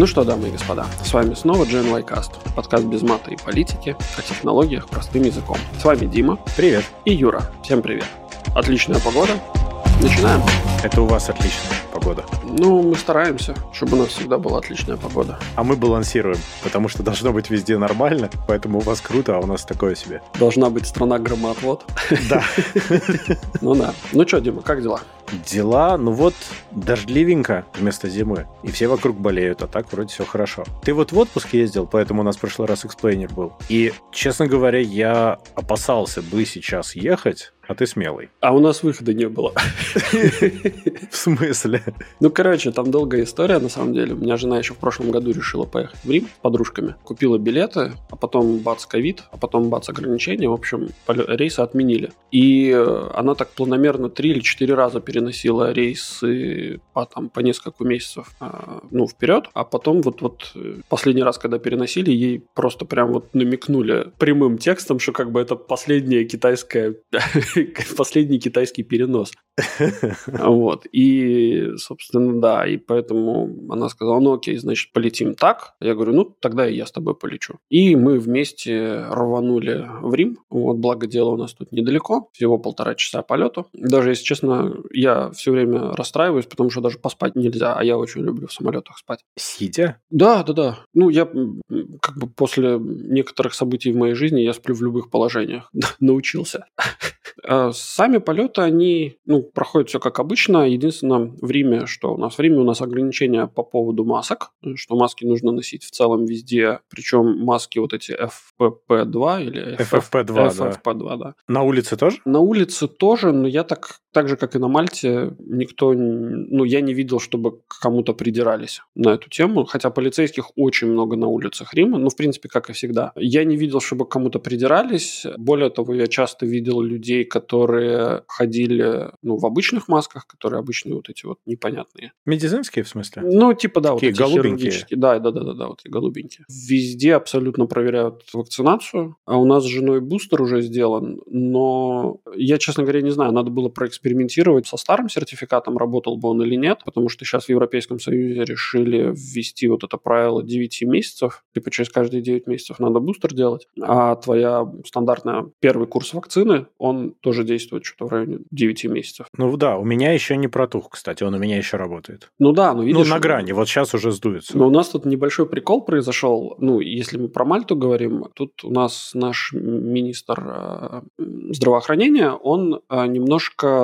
Ну что, дамы и господа, с вами снова GNY Cast, подкаст без мата и политики, о технологиях простым языком. С вами Дима. Привет. И Юра. Всем привет. Отличная погода. Начинаем. Это у вас отличная погода. Ну, мы стараемся, чтобы у нас всегда была отличная погода. А мы балансируем, потому что должно быть везде нормально, поэтому у вас круто, а у нас такое себе. Должна быть страна громоотвод. Да. Ну да. Ну что, Дима, как дела? Дела, ну вот, дождливенько вместо зимы. И все вокруг болеют, а так вроде все хорошо. Ты вот в отпуск ездил, поэтому у нас в прошлый раз explainer был. И, честно говоря, я опасался бы сейчас ехать, а ты смелый. А у нас выхода не было. В смысле? Ну, короче, там долгая история, на самом деле. У меня жена еще в прошлом году решила поехать в Рим с подружками. Купила билеты, а потом бац ковид, а потом бац ограничения. В общем, рейсы отменили. И э, она так планомерно три или четыре раза переносила рейсы по, там, по несколько месяцев а, ну, вперед. А потом вот, вот э, последний раз, когда переносили, ей просто прям вот намекнули прямым текстом, что как бы это последняя китайская последний китайский перенос. Вот. И, собственно, да. И поэтому она сказала, ну окей, значит, полетим так. Я говорю, ну тогда и я с тобой полечу. И мы вместе рванули в Рим. Вот, благо дело у нас тут недалеко. Всего полтора часа полету. Даже, если честно, я все время расстраиваюсь, потому что даже поспать нельзя. А я очень люблю в самолетах спать. Сидя? Да, да, да. Ну, я как бы после некоторых событий в моей жизни я сплю в любых положениях. Научился. А сами полеты, они ну, проходят все как обычно. Единственное, в Риме, что у нас в Риме у нас ограничения по поводу масок, что маски нужно носить в целом везде, причем маски вот эти FFP2 или FFP2, FFP2, да. да. На улице тоже? На улице тоже, но я так, так же, как и на Мальте, никто, ну, я не видел, чтобы кому-то придирались на эту тему, хотя полицейских очень много на улицах Рима, ну, в принципе, как и всегда. Я не видел, чтобы кому-то придирались, более того, я часто видел людей, которые ходили ну, в обычных масках, которые обычные вот эти вот непонятные. Медицинские, в смысле? Ну, типа, да, Такие вот эти голубенькие. Да, да, да, да, да, вот эти голубенькие. Везде абсолютно проверяют вакцинацию, а у нас с женой бустер уже сделан, но я, честно говоря, не знаю, надо было проэкспериментировать со старым сертификатом, работал бы он или нет, потому что сейчас в Европейском Союзе решили ввести вот это правило 9 месяцев, типа через каждые 9 месяцев надо бустер делать, а твоя стандартная первый курс вакцины, он тоже действует что-то в районе 9 месяцев. Ну да, у меня еще не протух, кстати, он у меня еще работает. Ну да, ну видишь... Ну на грани, вот сейчас уже сдуется. Но у нас тут небольшой прикол произошел. Ну, если мы про Мальту говорим, тут у нас наш министр э, здравоохранения, он э,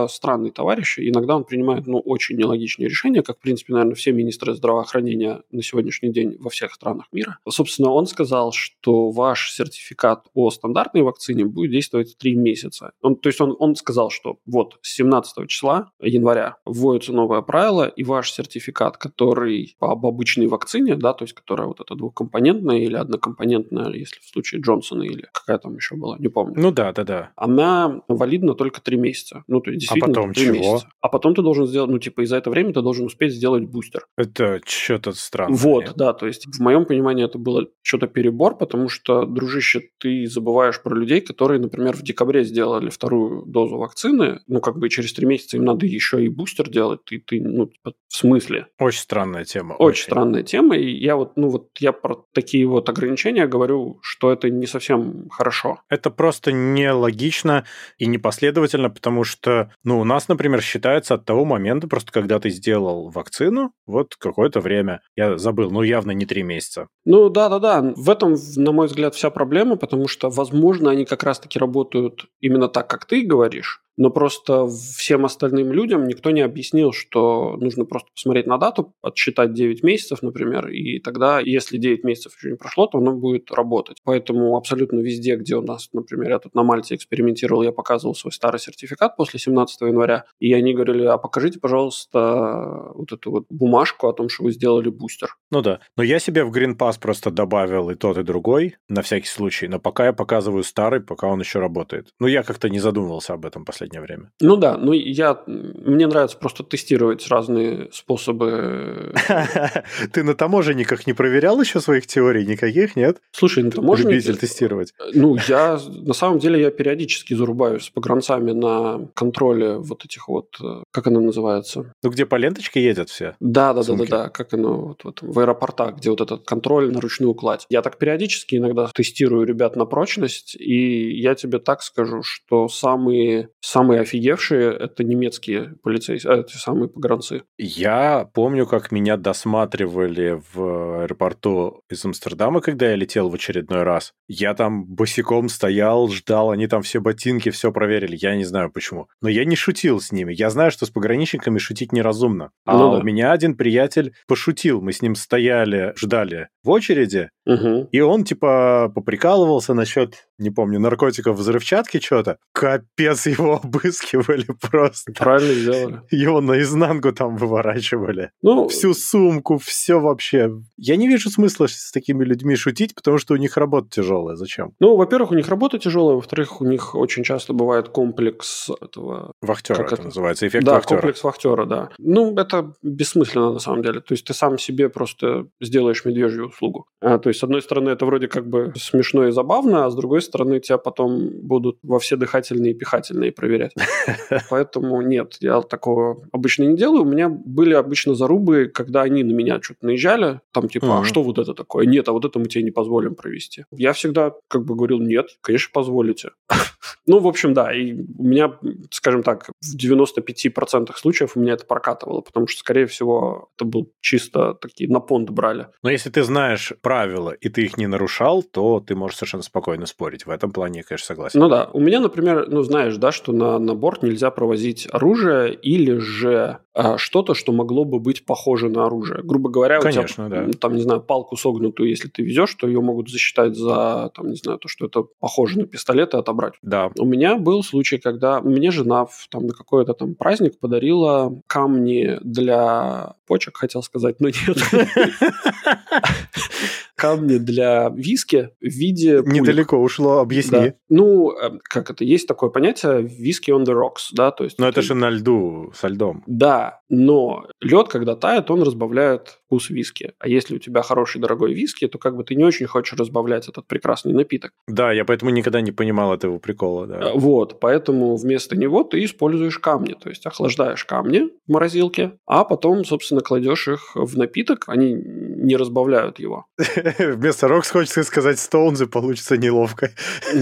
странный товарищ. Иногда он принимает, ну, очень нелогичные решения, как, в принципе, наверное, все министры здравоохранения на сегодняшний день во всех странах мира. Собственно, он сказал, что ваш сертификат о стандартной вакцине будет действовать 3 месяца. Он, то есть он, он сказал, что вот с 17 числа января вводится новое правило, и ваш сертификат, который об обычной вакцине, да, то есть которая вот эта двухкомпонентная или однокомпонентная, если в случае Джонсона или какая там еще была, не помню. Ну да, да, да. Она валидна только три месяца. Ну, то есть действительно а потом 3 чего? месяца. А потом ты должен сделать, ну, типа, и за это время ты должен успеть сделать бустер. Это что-то странное. Вот, нет? да, то есть в моем понимании это было что-то перебор, потому что, дружище, ты забываешь про людей, которые, например, в декабре сделали вторую дозу вакцины, ну, как бы через три месяца им надо еще и бустер делать, и ты, ну, типа, в смысле? Очень странная тема. Очень странная тема, и я вот, ну, вот я про такие вот ограничения говорю, что это не совсем хорошо. Это просто нелогично и непоследовательно, потому что, ну, у нас, например, считается от того момента, просто когда ты сделал вакцину, вот какое-то время, я забыл, ну, явно не три месяца. Ну, да-да-да, в этом, на мой взгляд, вся проблема, потому что, возможно, они как раз-таки работают именно так, как ты говоришь, но просто всем остальным людям никто не объяснил, что нужно просто посмотреть на дату, отсчитать 9 месяцев, например, и тогда, если 9 месяцев еще не прошло, то оно будет работать. Поэтому абсолютно везде, где у нас, например, я тут на Мальте экспериментировал, я показывал свой старый сертификат после 17 января, и они говорили, а покажите, пожалуйста, вот эту вот бумажку о том, что вы сделали бустер. Ну да, но я себе в Green Pass просто добавил и тот, и другой, на всякий случай, но пока я показываю старый, пока он еще работает. Ну, я как-то не задумывался об этом последний последнее время. Ну да, ну я, мне нравится просто тестировать разные способы. Ты на таможенниках не проверял еще своих теорий никаких, нет? Слушай, на таможенниках... Любитель тестировать. Ну, я, на самом деле, я периодически зарубаюсь с погранцами на контроле вот этих вот, э, как оно называется? Ну, где по ленточке едят все? Да, да, да, да, да, как оно вот, вот в аэропортах, где вот этот контроль на ручную кладь. Я так периодически иногда тестирую ребят на прочность, и я тебе так скажу, что самые, самые офигевшие – это немецкие полицейские, а, эти самые погранцы. Я помню, как меня досматривали в аэропорту из Амстердама, когда я летел в очередной раз. Я там босиком стоял, ждал, они там все ботинки, все проверили. Я не знаю почему. Но я не шутил с ними. Я знаю, что с пограничниками шутить неразумно. А ну, да. у меня один приятель пошутил. Мы с ним стояли, ждали в очереди, угу. и он типа поприкалывался насчет, не помню, наркотиков, взрывчатки, что-то. Капец, его обыскивали просто. Правильно сделали. Его наизнанку там выворачивали. Ну, Всю сумку, все вообще. Я не вижу смысла с такими людьми шутить, потому что у них работа тяжелая. Зачем? Ну, во-первых, у них работа тяжелая, во-вторых, у них очень часто бывает комплекс этого... Вахтера как это, это называется, эффект да, вахтера. комплекс вахтера, да. Ну, это бессмысленно на самом деле. То есть ты сам себе просто сделаешь медвежью услугу. А, то есть, с одной стороны, это вроде как бы смешно и забавно, а с другой стороны, тебя потом будут во все дыхательные и пихательные проверять. Поэтому нет, я такого обычно не делаю. У меня были обычно зарубы, когда они на меня что-то наезжали, там типа, а что вот это такое? Нет, а вот это мы тебе не позволим провести. Я всегда как бы говорил, нет, конечно, позволите. Ну, в общем, да, и у меня, скажем так, в 95% случаев у меня это прокатывало, потому что, скорее всего, это был чисто такие на понт брали. Но если ты знаешь правила, и ты их не нарушал, то ты можешь совершенно спокойно спорить. В этом плане я, конечно, согласен. Ну да, у меня, например, ну знаешь, да, что на, на борт нельзя провозить оружие или же а, что-то, что могло бы быть похоже на оружие. Грубо говоря, конечно, у тебя, да. там, не знаю, палку согнутую, если ты везешь, то ее могут засчитать за, там, не знаю, то, что это похоже на пистолет и отобрать. Да. У меня был случай, когда мне жена там, на какой-то там праздник подарила камни для почек, хотел сказать, но нет. камни для виски в виде... Недалеко ушло, объясни. Да. Ну, э, как это, есть такое понятие виски on the rocks, да, то есть... Но это же на льду, со льдом. Да, но лед, когда тает, он разбавляет вкус виски. А если у тебя хороший дорогой виски, то как бы ты не очень хочешь разбавлять этот прекрасный напиток. Да, я поэтому никогда не понимал этого прикола, да. Э, вот, поэтому вместо него ты используешь камни, то есть охлаждаешь камни в морозилке, а потом, собственно, кладешь их в напиток, они не разбавляют его. Вместо Рокс хочется сказать Стоунзы, получится неловко.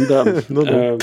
Да. ну да. Э,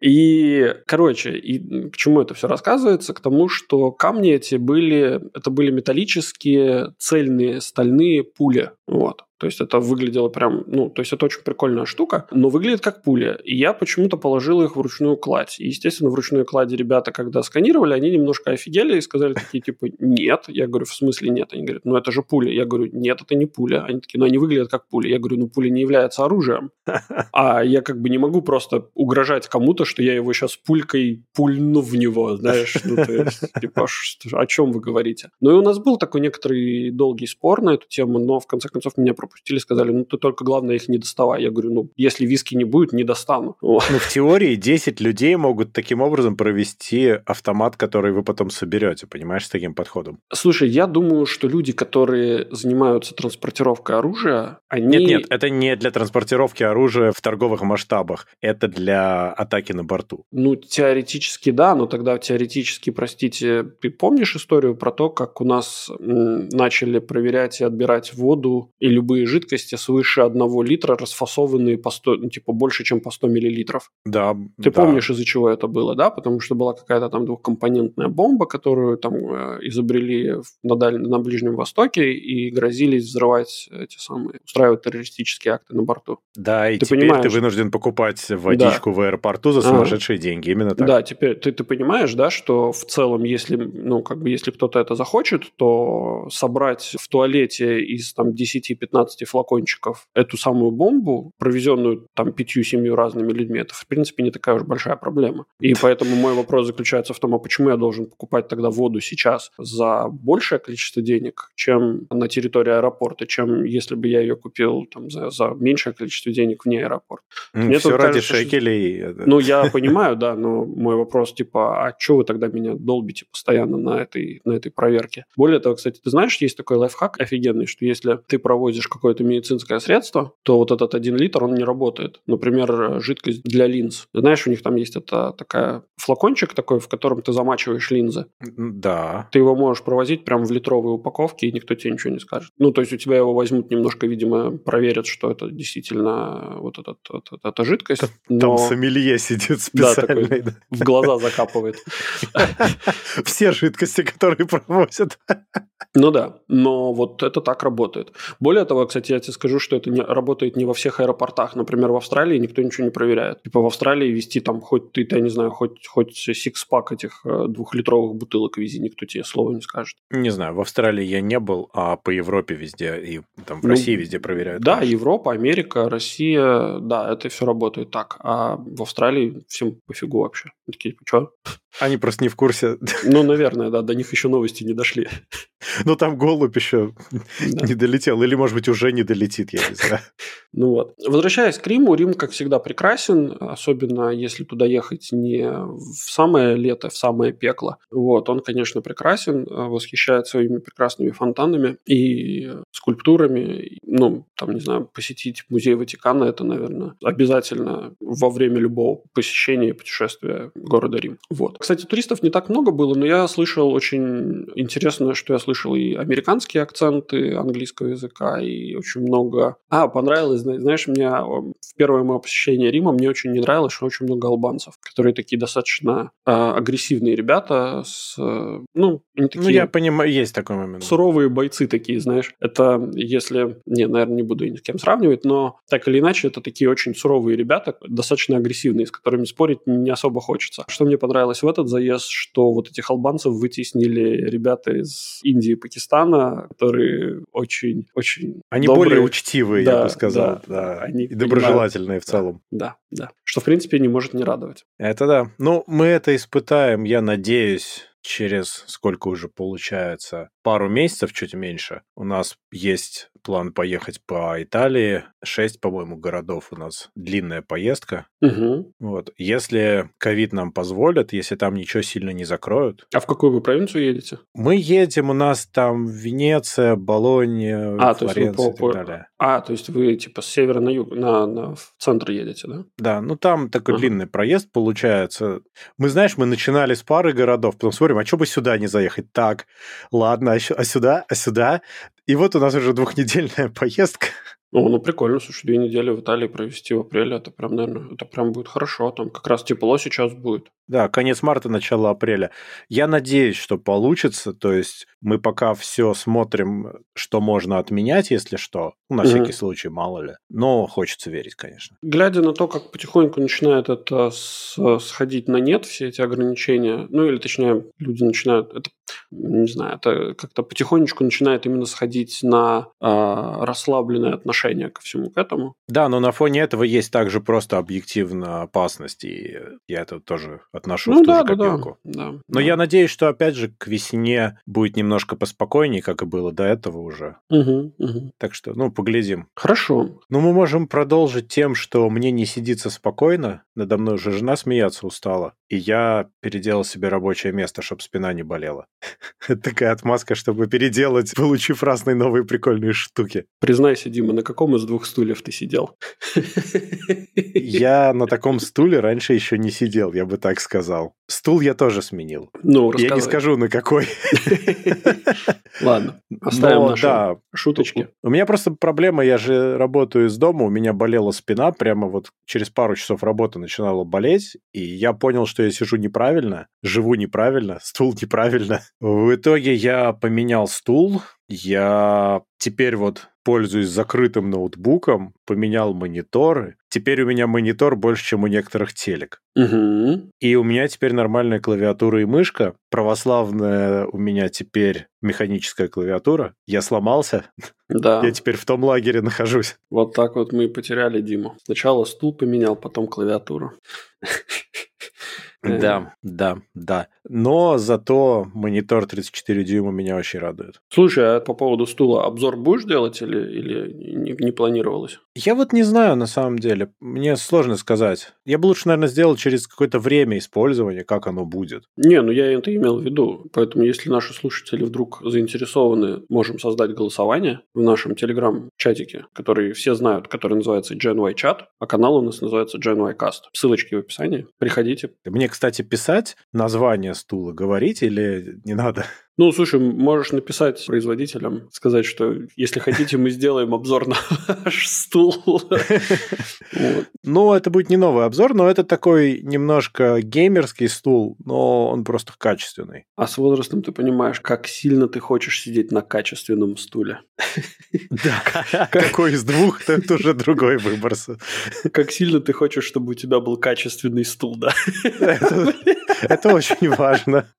и, короче, и к чему это все рассказывается? К тому, что камни эти были, это были металлические цельные стальные пули. Вот. То есть это выглядело прям, ну, то есть это очень прикольная штука, но выглядит как пуля. И я почему-то положил их в ручную кладь. И, естественно, в ручную кладь ребята, когда сканировали, они немножко офигели и сказали такие, типа, нет. Я говорю, в смысле нет? Они говорят, ну это же пуля. Я говорю, нет, это не пуля. Они такие, ну они выглядят как пуля. Я говорю, ну пуля не является оружием. А я как бы не могу просто угрожать кому-то, что я его сейчас пулькой пульну в него, знаешь. Ну, то есть, типа, о чем вы говорите? Ну и у нас был такой некоторый долгий спор на эту тему, но в конце концов меня пропустили, сказали, ну ты только главное их не доставай. Я говорю, ну если виски не будет, не достану. Ну в теории 10 людей могут таким образом провести автомат, который вы потом соберете, понимаешь, с таким подходом. Слушай, я думаю, что люди, которые занимаются транспортировкой оружия, они... Нет, нет, это не для транспортировки оружия в торговых масштабах, это для атаки на борту. Ну, теоретически да, но тогда теоретически, простите, ты помнишь историю про то, как у нас начали проверять и отбирать воду и любые любые жидкости свыше 1 литра, расфасованные по 100, ну, типа больше, чем по 100 миллилитров. Да. Ты да. помнишь, из-за чего это было, да? Потому что была какая-то там двухкомпонентная бомба, которую там э, изобрели на, Даль... на Ближнем Востоке и грозились взрывать эти самые, устраивать террористические акты на борту. Да, и ты теперь понимаешь? ты вынужден покупать водичку да. в аэропорту за сумасшедшие а. деньги, именно так. Да, теперь ты, ты понимаешь, да, что в целом, если, ну, как бы, если кто-то это захочет, то собрать в туалете из там 10-15 15 флакончиков эту самую бомбу, провезенную там пятью-семью разными людьми, это, в принципе, не такая уж большая проблема. И поэтому мой вопрос заключается в том, а почему я должен покупать тогда воду сейчас за большее количество денег, чем на территории аэропорта, чем если бы я ее купил там, за, за меньшее количество денег вне аэропорта. Мне Все ради кажется, шекелей. Что... Ну, я понимаю, да, но мой вопрос типа, а что вы тогда меня долбите постоянно на этой, на этой проверке? Более того, кстати, ты знаешь, есть такой лайфхак офигенный, что если ты провозишь какое-то медицинское средство, то вот этот один литр, он не работает. Например, жидкость для линз. Знаешь, у них там есть это такая флакончик такой, в котором ты замачиваешь линзы. Да. Ты его можешь провозить прямо в литровой упаковке, и никто тебе ничего не скажет. Ну, то есть у тебя его возьмут немножко, видимо, проверят, что это действительно вот этот, этот, эта жидкость. Там, но... там сомелье сидит специальный. Да, такой, в глаза закапывает. Все жидкости, которые провозят. Ну да, но вот это так работает. Более того, кстати, я тебе скажу, что это не, работает не во всех аэропортах. Например, в Австралии никто ничего не проверяет. Типа в Австралии вести там хоть ты, я не знаю, хоть, хоть сикс-пак этих э, двухлитровых бутылок вези, никто тебе слова не скажет. Не знаю, в Австралии я не был, а по Европе везде и там в ну, России везде проверяют. Да, конечно. Европа, Америка, Россия, да, это все работает так. А в Австралии всем пофигу вообще. Такие, что? Они просто не в курсе. Ну, наверное, да, до них еще новости не дошли. Ну, там голубь еще да. не долетел, или, может быть, уже не долетит, я не знаю. Ну вот. Возвращаясь к Риму, Рим, как всегда, прекрасен, особенно если туда ехать не в самое лето, в самое пекло. Вот, он, конечно, прекрасен, восхищает своими прекрасными фонтанами и скульптурами. Ну, там, не знаю, посетить музей Ватикана – это, наверное, обязательно во время любого посещения и путешествия города Рим. Вот. Кстати, туристов не так много было, но я слышал очень интересно, что я слышал и американские акценты английского языка, и очень много... А, понравилось, знаешь, мне в первое мое посещение Рима мне очень не нравилось, что очень много албанцев, которые такие достаточно э, агрессивные ребята с... Э, ну, они такие... Ну, я понимаю, есть такой момент. Суровые бойцы такие, знаешь. Это если... Не, наверное, не буду ни с кем сравнивать, но так или иначе, это такие очень суровые ребята, достаточно агрессивные, с которыми спорить не особо хочется. Что мне понравилось в этот заезд, что вот этих албанцев вытеснили ребята из Индии и Пакистана, которые очень, очень Они добрые. более учтивые, да, я бы сказал, да, да. Они и доброжелательные понимают, в целом. Да, да. Что, в принципе, не может не радовать. Это да. Ну, мы это испытаем, я надеюсь, через сколько уже получается, пару месяцев, чуть меньше, у нас есть план поехать по Италии. Шесть, по-моему, городов у нас. Длинная поездка. Угу. Вот. Если ковид нам позволит, если там ничего сильно не закроют. А в какую вы провинцию едете? Мы едем, у нас там Венеция, Болонья, а, Флоренция то есть вы по, и так далее. А, то есть вы типа с севера на юг, на, на в центр едете, да? Да, ну там такой ага. длинный проезд получается. Мы, знаешь, мы начинали с пары городов, потом смотрим, а что бы сюда не заехать? Так, ладно, а, а сюда, а сюда? И вот у нас уже двухнедельная поездка. О, ну прикольно, слушай, две недели в Италии провести в апреле, это прям, наверное, это прям будет хорошо, там как раз тепло сейчас будет. Да, конец марта, начало апреля. Я надеюсь, что получится, то есть мы пока все смотрим, что можно отменять, если что, ну, на угу. всякий случай, мало ли, но хочется верить, конечно. Глядя на то, как потихоньку начинает это сходить на нет, все эти ограничения, ну или точнее, люди начинают, это не знаю, это как-то потихонечку начинает именно сходить на э, расслабленное отношение ко всему к этому. Да, но на фоне этого есть также просто объективно опасность, и я это тоже отношу ну, в ту да, же копилку. Да, да, но да. я надеюсь, что опять же к весне будет немножко поспокойнее, как и было до этого уже. Угу, угу. Так что, ну, поглядим. Хорошо. Ну, мы можем продолжить тем, что мне не сидится спокойно, надо мной уже жена смеяться устала, и я переделал себе рабочее место, чтобы спина не болела. Это такая отмазка, чтобы переделать, получив разные новые прикольные штуки. Признайся, Дима, на каком из двух стульев ты сидел? Я на таком стуле раньше еще не сидел, я бы так сказал. Стул я тоже сменил. Ну, Я не скажу, на какой. Ладно, оставим Но, наши да, шуточки. У меня просто проблема, я же работаю из дома, у меня болела спина, прямо вот через пару часов работы начинала болеть, и я понял, что я сижу неправильно, живу неправильно, стул неправильно. В итоге я поменял стул, я теперь вот пользуюсь закрытым ноутбуком, поменял мониторы. теперь у меня монитор больше, чем у некоторых телек. Угу. И у меня теперь нормальная клавиатура и мышка. Православная у меня теперь механическая клавиатура. Я сломался. Да. Я теперь в том лагере нахожусь. Вот так вот мы и потеряли Диму. Сначала стул поменял, потом клавиатуру. Да, да, да. Но зато монитор 34 дюйма меня очень радует. Слушай, а по поводу стула обзор будешь делать или, или не, не планировалось? Я вот не знаю на самом деле. Мне сложно сказать. Я бы лучше, наверное, сделал через какое-то время использования, как оно будет. Не, ну я это имел в виду. Поэтому, если наши слушатели вдруг заинтересованы, можем создать голосование в нашем телеграм-чатике, который все знают, который называется Gen Y Chat, а канал у нас называется Gen Y Cast. Ссылочки в описании. Приходите. Мне, кстати, писать название стула говорить или не надо? Ну, слушай, можешь написать производителям, сказать, что если хотите, мы сделаем обзор на ваш стул. Ну, это будет не новый обзор, но это такой немножко геймерский стул, но он просто качественный. А с возрастом ты понимаешь, как сильно ты хочешь сидеть на качественном стуле. Да, какой из двух, это уже другой выбор. Как сильно ты хочешь, чтобы у тебя был качественный стул, да? Это очень важно.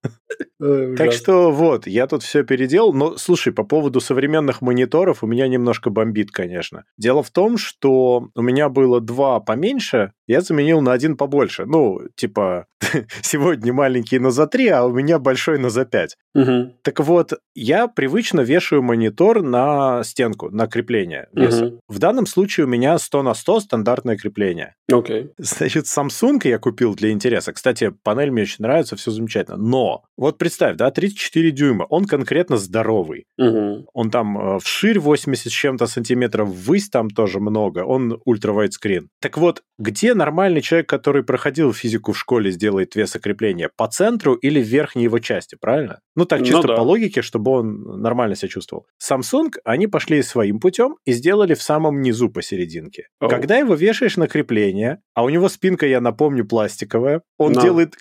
Так что вот, я тут все переделал. Но, слушай, по поводу современных мониторов у меня немножко бомбит, конечно. Дело в том, что у меня было два поменьше, я заменил на один побольше. Ну, типа, сегодня маленький на за три, а у меня большой на за пять. Угу. Так вот, я привычно вешаю монитор на стенку, на крепление веса. Угу. В данном случае у меня 100 на 100 стандартное крепление. Окей. Значит, Samsung я купил для интереса. Кстати, панель мне очень нравится, все замечательно. Но, вот представь, да, 34 дюйма, он конкретно здоровый. Угу. Он там э, вширь 80 с чем-то сантиметров, ввысь там тоже много, он ультра скрин. Так вот, где нормальный человек, который проходил физику в школе, сделает весокрепление? По центру или в верхней его части, правильно? Ну так, чисто Ну да. по логике, чтобы он нормально себя чувствовал. Samsung, они пошли своим путем и сделали в самом низу посерединке. Оу. Когда его вешаешь на крепление, а у него спинка, я напомню, пластиковая, он Да. делает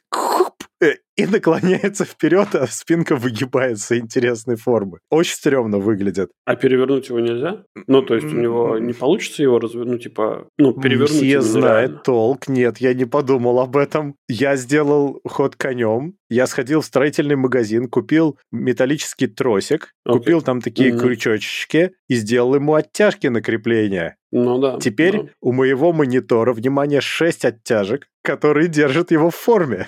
э, и наклоняется вперед, а спинка выгибается интересной формы. Очень стрёмно выглядит. А перевернуть его нельзя? Ну, то есть у него не получится его развернуть, ну, типа, ну, перевернуть Все знает толк. Нет, я не подумал об этом. Я сделал ход конем. Я сходил в строительный магазин, купил металлический тросик, Окей. купил там такие Мгм. крючочки и сделал ему оттяжки на крепление. Ну да. Теперь да. у моего монитора, внимание, 6 оттяжек, которые держат его в форме.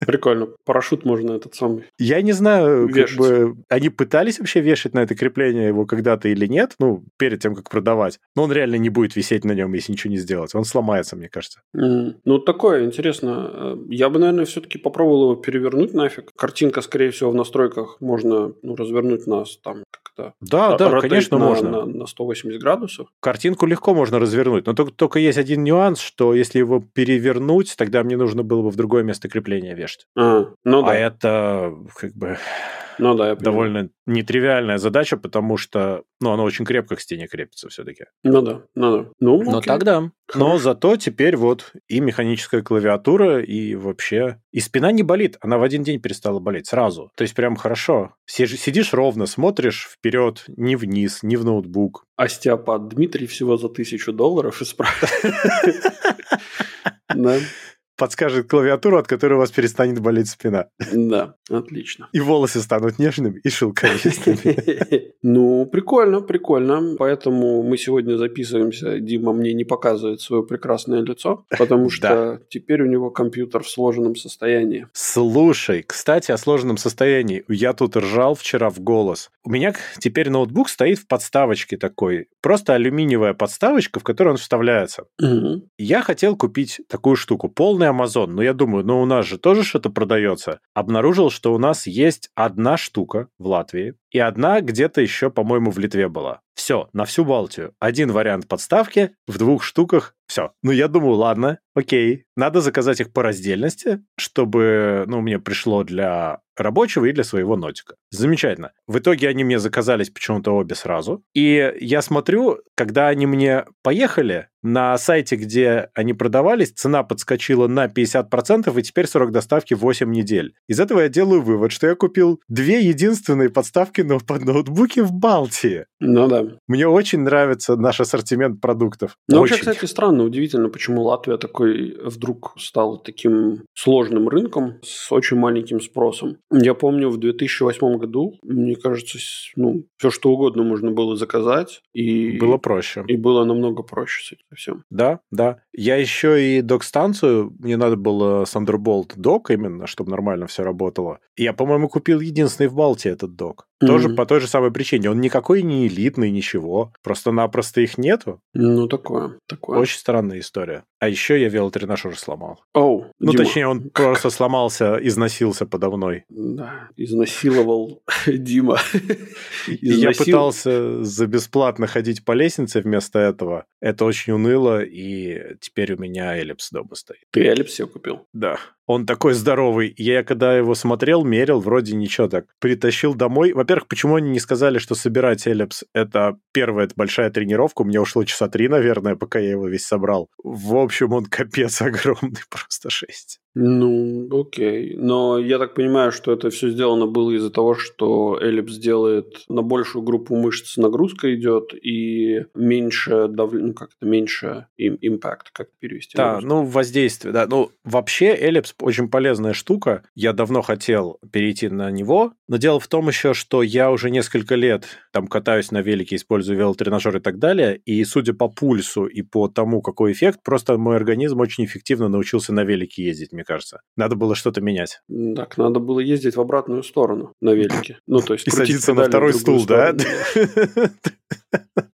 Прикольно. Парашют можно этот самый. Я не знаю, как Вешать. бы они пытались вообще вешать на это крепление его когда-то или нет, ну, перед тем, как продавать. Но он реально не будет висеть на нем, если ничего не сделать. Он сломается, мне кажется. М, Ну, такое, интересно. Э, Я бы, наверное, все-таки попробовал его перевернуть нафиг. Картинка, скорее всего, в настройках можно ну, развернуть нас там как-то. Да, да, конечно, на, можно. На, на 180 градусов. Картинку легко можно развернуть, но только, только есть один нюанс, что если его перевернуть, тогда мне нужно было бы в другое место крепления вешать. А, ну да. А это как бы ну да, довольно нетривиальная задача, потому что, ну, оно очень крепко к стене крепится все-таки. Ну да, ну да. Ну, Но тогда. Но зато теперь вот и механическая клавиатура, и вообще... И спина не болит, она в один день перестала болеть сразу. То есть прям хорошо. Сидишь ровно, смотришь вперед, ни вниз, ни в ноутбук. Остеопат Дмитрий всего за тысячу долларов исправит. Да, Подскажет клавиатуру, от которой у вас перестанет болеть спина. да, отлично. И волосы станут нежными и шелковистыми. Ну, прикольно, прикольно. Поэтому мы сегодня записываемся. Дима мне не показывает свое прекрасное лицо, потому что теперь у него компьютер в сложенном состоянии. Слушай, кстати, о сложном состоянии. Я тут ржал вчера в голос. У меня теперь ноутбук стоит в подставочке такой. Просто алюминиевая подставочка, в которую он вставляется. Я хотел купить такую штуку, полный Amazon, но я думаю, ну у нас же тоже что-то продается. Обнаружил, что у нас есть одна штука в Латвии, и одна где-то еще, по-моему, в Литве была. Все, на всю Балтию. Один вариант подставки в двух штуках. Все. Ну, я думаю, ладно, окей. Надо заказать их по раздельности, чтобы, ну, мне пришло для рабочего и для своего нотика. Замечательно. В итоге они мне заказались почему-то обе сразу. И я смотрю, когда они мне поехали, на сайте, где они продавались, цена подскочила на 50%, и теперь срок доставки 8 недель. Из этого я делаю вывод, что я купил две единственные подставки под ноутбуки в Балтии. Ну да. Мне очень нравится наш ассортимент продуктов. Ну, очень. вообще, кстати, странно, удивительно, почему Латвия такой вдруг стала таким сложным рынком с очень маленьким спросом. Я помню, в 2008 году, мне кажется, ну, все что угодно можно было заказать. И, было проще. И было намного проще с этим всем. Да, да. Я еще и док-станцию, мне надо было Thunderbolt док именно, чтобы нормально все работало. Я, по-моему, купил единственный в Балтии этот док. Mm-hmm. Тоже по той же самой причине. Он никакой не элитный, ничего. Просто-напросто их нету. Ну, такое. такое. Очень странная история. А еще я велотренажер сломал. Оу, oh, Ну, Дима. точнее, он просто сломался, износился подо мной. Да, изнасиловал Дима. Я пытался за бесплатно ходить по лестнице вместо этого. Это очень уныло, и теперь у меня эллипс дома стоит. Ты эллипс себе купил? Да. Он такой здоровый. Я когда его смотрел, мерил, вроде ничего так. Притащил домой. Во-первых, почему они не сказали, что собирать эллипс – это первая это большая тренировка. У меня ушло часа три, наверное, пока я его весь собрал. В общем, он капец огромный, просто шесть. Ну, окей. Но я так понимаю, что это все сделано было из-за того, что эллипс делает на большую группу мышц нагрузка идет и меньше давление, ну как-то меньше им, импакт, как перевести. Да, ну воздействие, да. Ну вообще эллипс очень полезная штука. Я давно хотел перейти на него, но дело в том еще, что я уже несколько лет там катаюсь на велике, использую велотренажер и так далее, и судя по пульсу и по тому, какой эффект, просто мой организм очень эффективно научился на велике ездить, мне кажется. Надо было что-то менять. Так, надо было ездить в обратную сторону на велике. Ну, то есть и садиться на второй стул, да?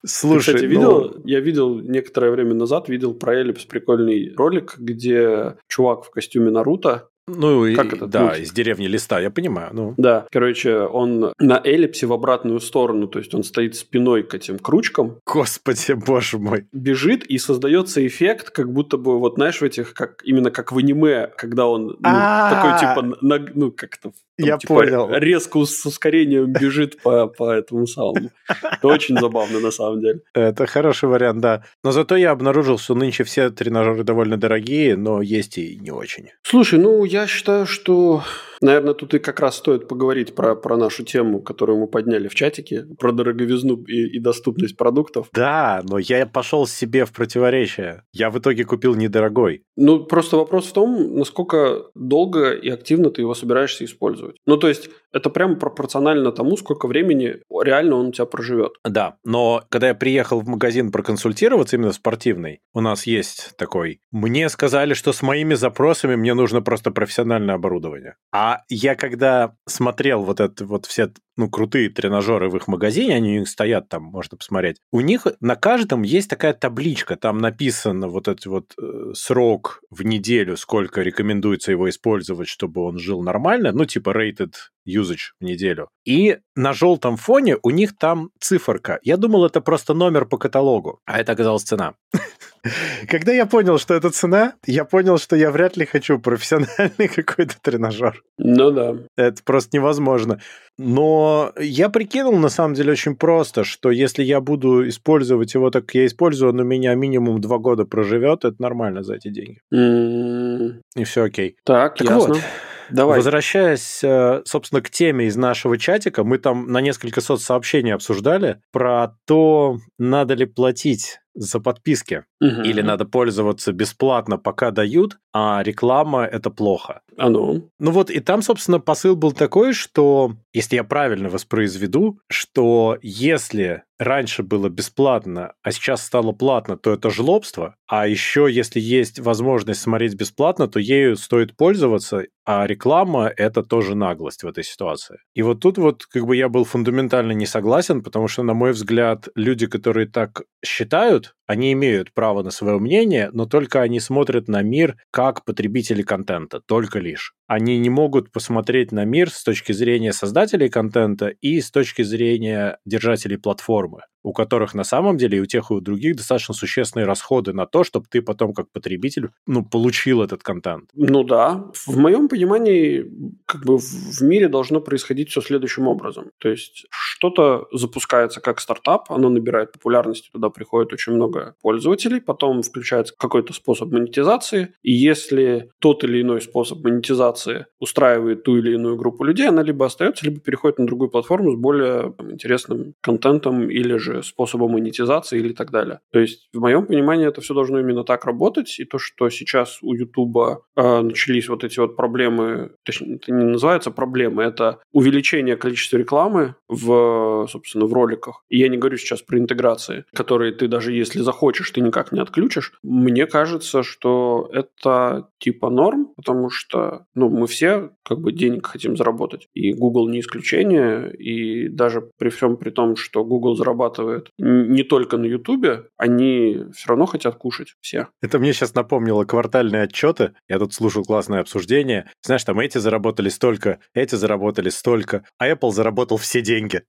Слушай, Ты, кстати, видел, ну... я видел некоторое время назад, видел про Эллипс прикольный ролик, где чувак в костюме Наруто ну, как и, это? Да, мультик? из деревни Листа, я понимаю. Ну. Да, короче, он на эллипсе в обратную сторону, то есть он стоит спиной к этим крючкам. Господи, боже мой. Бежит, и создается эффект, как будто бы, вот знаешь, в этих, как именно как в аниме, когда он ну, такой типа, на, ну, как-то там, я типа, понял. Резко с ускорением бежит по, по этому самому. Это очень забавно, на самом деле. Это хороший вариант, да. Но зато я обнаружил, что нынче все тренажеры довольно дорогие, но есть и не очень. Слушай, ну я считаю, что Наверное, тут и как раз стоит поговорить про, про нашу тему, которую мы подняли в чатике, про дороговизну и, и доступность продуктов. Да, но я пошел себе в противоречие. Я в итоге купил недорогой. Ну, просто вопрос в том, насколько долго и активно ты его собираешься использовать. Ну, то есть, это прямо пропорционально тому, сколько времени реально он у тебя проживет. Да, но когда я приехал в магазин проконсультироваться, именно спортивный, у нас есть такой. Мне сказали, что с моими запросами мне нужно просто профессиональное оборудование. А я когда смотрел вот это вот все ну, крутые тренажеры в их магазине, они у них стоят там, можно посмотреть. У них на каждом есть такая табличка, там написано вот этот вот э, срок в неделю, сколько рекомендуется его использовать, чтобы он жил нормально, ну, типа rated usage в неделю. И на желтом фоне у них там циферка. Я думал, это просто номер по каталогу, а это оказалась цена. Когда я понял, что это цена, я понял, что я вряд ли хочу профессиональный какой-то тренажер. Ну да. Это просто невозможно. Но я прикинул, на самом деле, очень просто, что если я буду использовать его так, как я использую, он у меня минимум два года проживет, это нормально за эти деньги. Mm. И все окей. Так, так ясно. Вот, Давай. Возвращаясь, э, собственно, к теме из нашего чатика, мы там на несколько соцсообщений обсуждали про то, надо ли платить за подписки. Угу. Или надо пользоваться бесплатно, пока дают, а реклама это плохо. А ну? Ну вот, и там, собственно, посыл был такой, что, если я правильно воспроизведу, что если раньше было бесплатно, а сейчас стало платно, то это жлобство. А еще, если есть возможность смотреть бесплатно, то ею стоит пользоваться, а реклама – это тоже наглость в этой ситуации. И вот тут вот как бы я был фундаментально не согласен, потому что, на мой взгляд, люди, которые так считают, они имеют право на свое мнение, но только они смотрят на мир как потребители контента, только лишь. Они не могут посмотреть на мир с точки зрения создателей контента и с точки зрения держателей платформы. У которых на самом деле и у тех, и у других достаточно существенные расходы на то, чтобы ты потом как потребитель ну, получил этот контент. Ну да. В моем понимании как бы в мире должно происходить все следующим образом. То есть что-то запускается как стартап, оно набирает популярность, туда приходит очень много пользователей, потом включается какой-то способ монетизации, и если тот или иной способ монетизации устраивает ту или иную группу людей, она либо остается, либо переходит на другую платформу с более там, интересным контентом или же способом монетизации или так далее. То есть, в моем понимании, это все должно именно так работать, и то, что сейчас у Ютуба э, начались вот эти вот проблемы, точнее, это не называется проблемы, это увеличение количества рекламы в, собственно, в роликах. И я не говорю сейчас про интеграции, которые ты даже если захочешь, ты никак не отключишь. Мне кажется, что это типа норм, потому что, ну, мы все как бы денег хотим заработать. И Google не исключение. И даже при всем при том, что Google зарабатывает не только на YouTube, они все равно хотят кушать все. Это мне сейчас напомнило квартальные отчеты. Я тут слушал классное обсуждение. Знаешь, там эти заработали столько, эти заработали столько, а Apple заработал все деньги.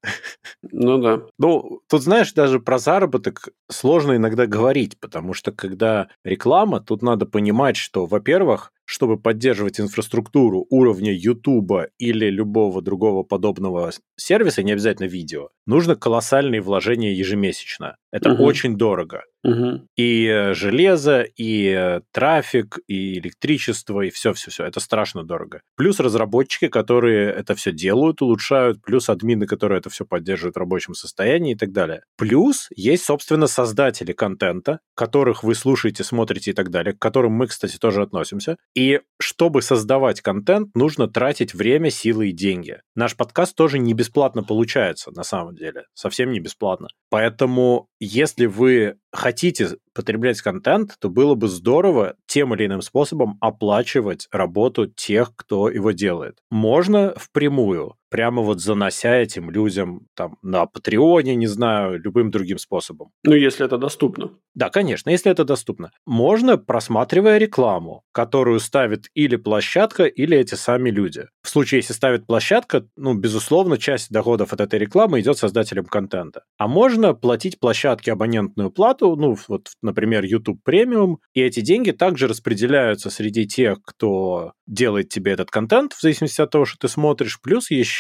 Ну да. Ну, тут, знаешь, даже про заработок сложно иногда говорить, потому что когда реклама, тут надо понимать, что, во-первых, чтобы поддерживать инфраструктуру уровня YouTube или любого другого подобного сервиса, не обязательно видео, нужно колоссальные вложения ежемесячно. Это угу. очень дорого. Угу. И э, железо, и э, трафик, и электричество, и все-все-все. Это страшно дорого. Плюс разработчики, которые это все делают, улучшают, плюс админы, которые это все поддерживают в рабочем состоянии и так далее. Плюс есть, собственно, создатели контента, которых вы слушаете, смотрите и так далее, к которым мы, кстати, тоже относимся. И чтобы создавать контент, нужно тратить время, силы и деньги. Наш подкаст тоже не бесплатно получается, на самом деле. Совсем не бесплатно. Поэтому, если вы хотите потреблять контент, то было бы здорово тем или иным способом оплачивать работу тех, кто его делает. Можно впрямую, прямо вот занося этим людям там на Патреоне, не знаю, любым другим способом. Ну, если это доступно. Да, конечно, если это доступно. Можно, просматривая рекламу, которую ставит или площадка, или эти сами люди. В случае, если ставит площадка, ну, безусловно, часть доходов от этой рекламы идет создателям контента. А можно платить площадке абонентную плату, ну, вот, например, YouTube Premium, и эти деньги также распределяются среди тех, кто делает тебе этот контент, в зависимости от того, что ты смотришь, плюс еще,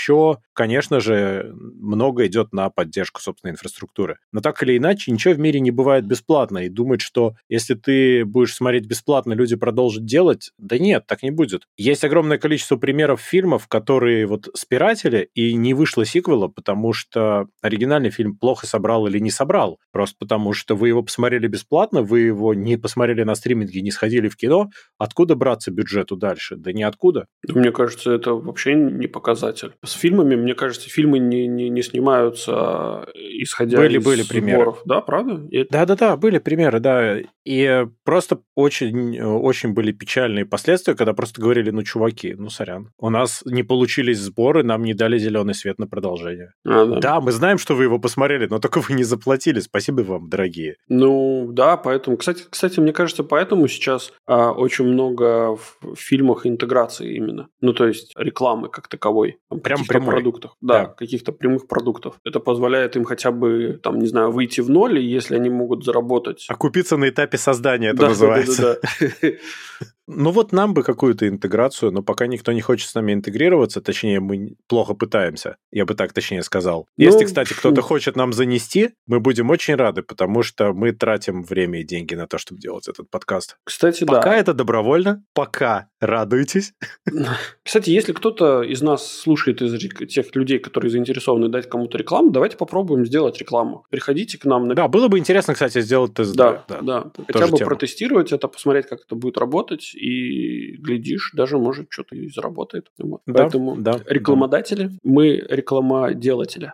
конечно же, много идет на поддержку собственной инфраструктуры. Но так или иначе, ничего в мире не бывает бесплатно, и думать, что если ты будешь смотреть бесплатно, люди продолжат делать, да нет, так не будет. Есть огромное количество примеров фильмов, которые вот спиратели, и не вышло сиквела, потому что оригинальный фильм плохо собрал или не собрал, просто потому что вы его посмотрели бесплатно, вы его не посмотрели на стриминге, не сходили в кино, откуда браться бюджету дальше? Да ниоткуда. Мне кажется, это вообще не показатель. С фильмами, мне кажется, фильмы не, не, не снимаются а, исходя были, из были примеры. Да, правда? Да-да-да, были примеры, да. И просто очень, очень были печальные последствия, когда просто говорили, ну, чуваки, ну, сорян, у нас не получились сборы, нам не дали зеленый свет на продолжение. А, да. да, мы знаем, что вы его посмотрели, но только вы не заплатили. Спасибо вам, дорогие. Ну, да, поэтому, кстати, кстати, мне кажется, поэтому сейчас а, очень много в фильмах интеграции именно. Ну, то есть рекламы как таковой. Там, Прям прямой. продуктах. Да, да, каких-то прямых продуктов. Это позволяет им хотя бы, там, не знаю, выйти в ноль, и если они могут заработать... Окупиться на этапе создания, это да, называется. Да, да, да. Ну вот нам бы какую-то интеграцию, но пока никто не хочет с нами интегрироваться, точнее, мы плохо пытаемся, я бы так точнее сказал. Ну, Если, кстати, кто-то хочет нам занести, мы будем очень рады, потому что мы тратим время и деньги на то, чтобы делать этот подкаст. Кстати, пока да. Пока это добровольно, пока радуйтесь. Кстати, если кто-то из нас слушает из тех людей, которые заинтересованы дать кому-то рекламу, давайте попробуем сделать рекламу. Приходите к нам. На... Да, было бы интересно, кстати, сделать тест. Да, да. да. Хотя бы тема. протестировать это, посмотреть, как это будет работать и глядишь, даже может что-то и заработает. Вот. Да, Поэтому да, рекламодатели, да. мы рекламоделатели.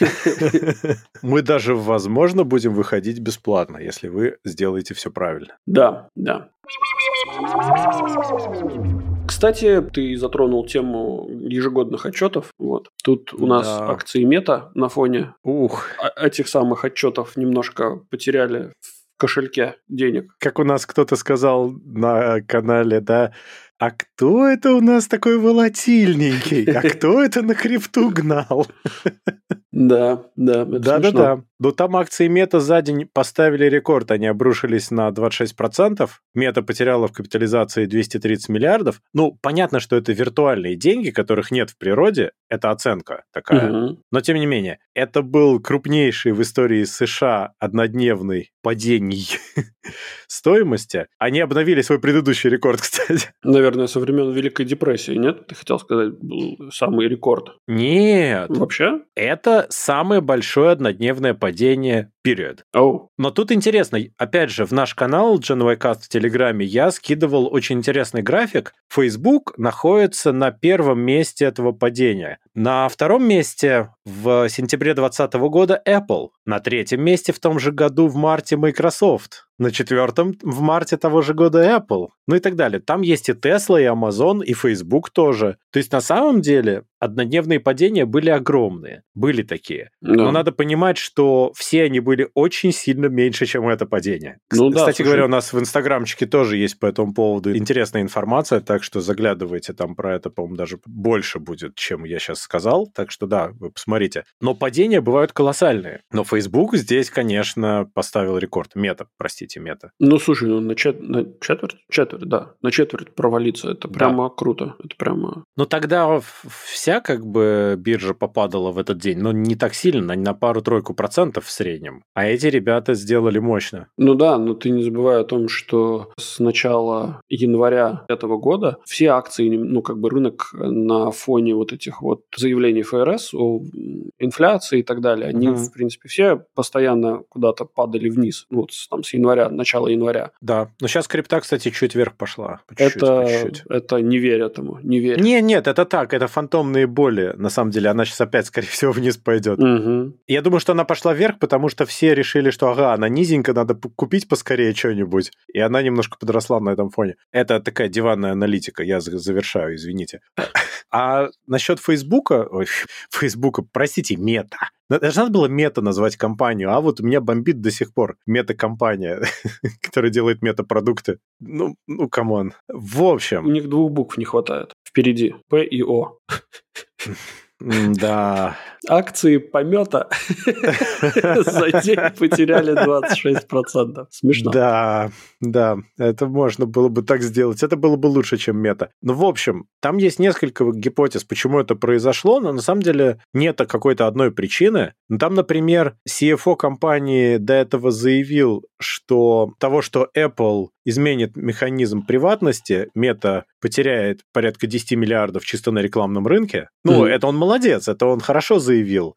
Мы даже, возможно, будем выходить бесплатно, если вы сделаете все правильно. Да, да. Кстати, ты затронул тему ежегодных отчетов. Вот. Тут у нас да. акции мета на фоне Ух. этих самых отчетов немножко потеряли кошельке денег. Как у нас кто-то сказал на канале, да, а кто это у нас такой волатильненький? А кто это на крипту гнал? Да, да, Да-да-да. Но там акции Мета за день поставили рекорд. Они обрушились на 26%. Мета потеряла в капитализации 230 миллиардов. Ну, понятно, что это виртуальные деньги, которых нет в природе. Это оценка такая. Угу. Но, тем не менее, это был крупнейший в истории США однодневный падений стоимости. Они обновили свой предыдущий рекорд, кстати. Наверное, со времен Великой депрессии, нет? Ты хотел сказать, был самый рекорд. Нет. Вообще? Это самое большое однодневное падение period. Oh. Но тут интересно, опять же, в наш канал GenYcast в Телеграме я скидывал очень интересный график. Facebook находится на первом месте этого падения. На втором месте в сентябре 2020 года Apple. На третьем месте в том же году в марте Microsoft. На четвертом в марте того же года Apple. Ну и так далее. Там есть и Tesla, и Amazon, и Facebook тоже. То есть на самом деле однодневные падения были огромные. Были такие. Да. Но надо понимать, что все они были очень сильно меньше, чем это падение. Ну, Кстати да, говоря, у нас в инстаграмчике тоже есть по этому поводу интересная информация, так что заглядывайте, там про это, по-моему, даже больше будет, чем я сейчас сказал. Так что да, вы посмотрите. Но падения бывают колоссальные. Но Facebook здесь, конечно, поставил рекорд. Мета, простите, мета. Ну, слушай, ну на, чет... на четверть? Четверть, да. На четверть провалиться. Это прямо да. круто. Это прямо... Ну, тогда вся как бы биржа попадала в этот день, но не так сильно, на пару-тройку процентов в среднем. А эти ребята сделали мощно. Ну да, но ты не забывай о том, что с начала января этого года все акции, ну как бы рынок на фоне вот этих вот заявлений ФРС о инфляции и так далее, они, mm в принципе, все постоянно куда-то падали вниз. Ну, вот там с января, начала января. Да, но сейчас крипта, кстати, чуть вверх пошла. По чуть-чуть, это, по чуть-чуть. это не верь этому, не верь. Не, нет, это так, это фантомные боли. На самом деле, она сейчас опять, скорее всего, вниз пойдет. Угу. Я думаю, что она пошла вверх, потому что все решили, что, ага, она низенькая, надо купить поскорее что-нибудь. И она немножко подросла на этом фоне. Это такая диванная аналитика, я завершаю, извините. А насчет Фейсбука, ой, Фейсбука, простите, мета. Даже надо было мета назвать компанию, а вот у меня бомбит до сих пор мета-компания, которая делает мета-продукты. Ну, ну, come on. В общем... У них двух букв не хватает. Впереди. П и О. Да. Акции помета за день потеряли 26%. Смешно. Да, да, это можно было бы так сделать. Это было бы лучше, чем мета. Но, в общем, там есть несколько гипотез, почему это произошло, но на самом деле нет какой-то одной причины. Там, например, CFO компании до этого заявил, что того, что Apple изменит механизм приватности, мета потеряет порядка 10 миллиардов чисто на рекламном рынке. Ну, mm. это он молодец, это он хорошо заявил.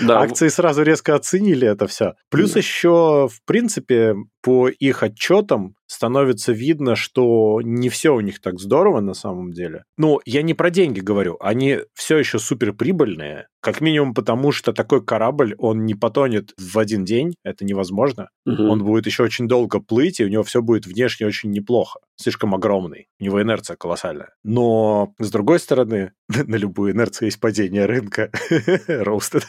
Да. Акции сразу резко оценили это все. Плюс еще, в принципе, по их отчетам становится видно, что не все у них так здорово на самом деле. Ну, я не про деньги говорю, они все еще суперприбыльные, как минимум потому, что такой корабль, он не потонет в один день, это невозможно. Угу. Он будет еще очень долго плыть, и у него все будет внешне очень неплохо. Слишком огромный. У него инерция колоссальная. Но, с другой стороны, на любую инерцию есть падение рынка. Роустед.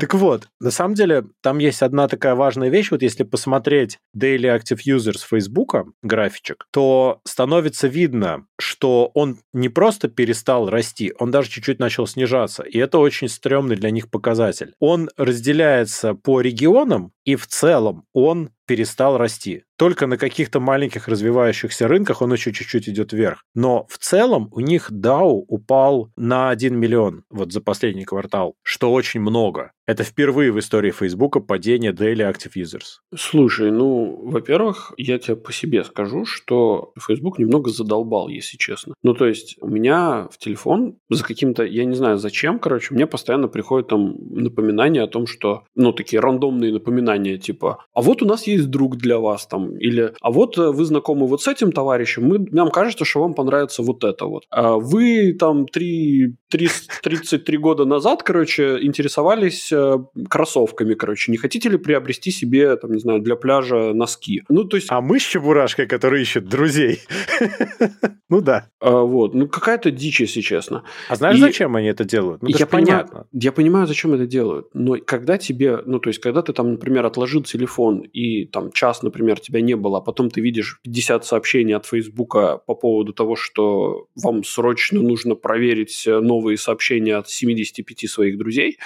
Так вот, на самом деле, там есть одна такая важная вещь. Вот если посмотреть Daily Active Users Facebook, графичек, то становится видно, что он не просто перестал расти, он даже чуть-чуть начал снижаться. И это очень стрёмный для них показатель. Он разделяется по регионам, и в целом он перестал расти. Только на каких-то маленьких развивающихся рынках он еще чуть-чуть идет вверх. Но в целом у них DAO упал на 1 миллион вот за последний квартал, что очень много. Это впервые в истории Фейсбука падение Daily Active Users. Слушай, ну, во-первых, я тебе по себе скажу, что Facebook немного задолбал, если честно. Ну, то есть, у меня в телефон за каким-то, я не знаю зачем, короче, мне постоянно приходят там напоминания о том, что, ну, такие рандомные напоминания, типа, а вот у нас есть друг для вас там, или, а вот э, вы знакомы вот с этим товарищем, мы, нам кажется, что вам понравится вот это вот. А вы там 3, 3, 33 года назад, короче, интересовались э, кроссовками, короче, не хотите ли приобрести себе, там, не знаю, для пляжа носки? Ну, то есть... А мы с Чебурашкой, который ищет друзей. Ну да. А, вот, ну какая-то дичь, если честно. А знаешь, зачем они это делают? Ну, я понятно. Я понимаю, зачем это делают, но когда тебе, ну, то есть, когда ты там, например, отложил телефон и там час, например, тебя не было, а потом ты видишь 50 сообщений от Фейсбука по поводу того, что вам срочно нужно проверить новые сообщения от 75 своих друзей,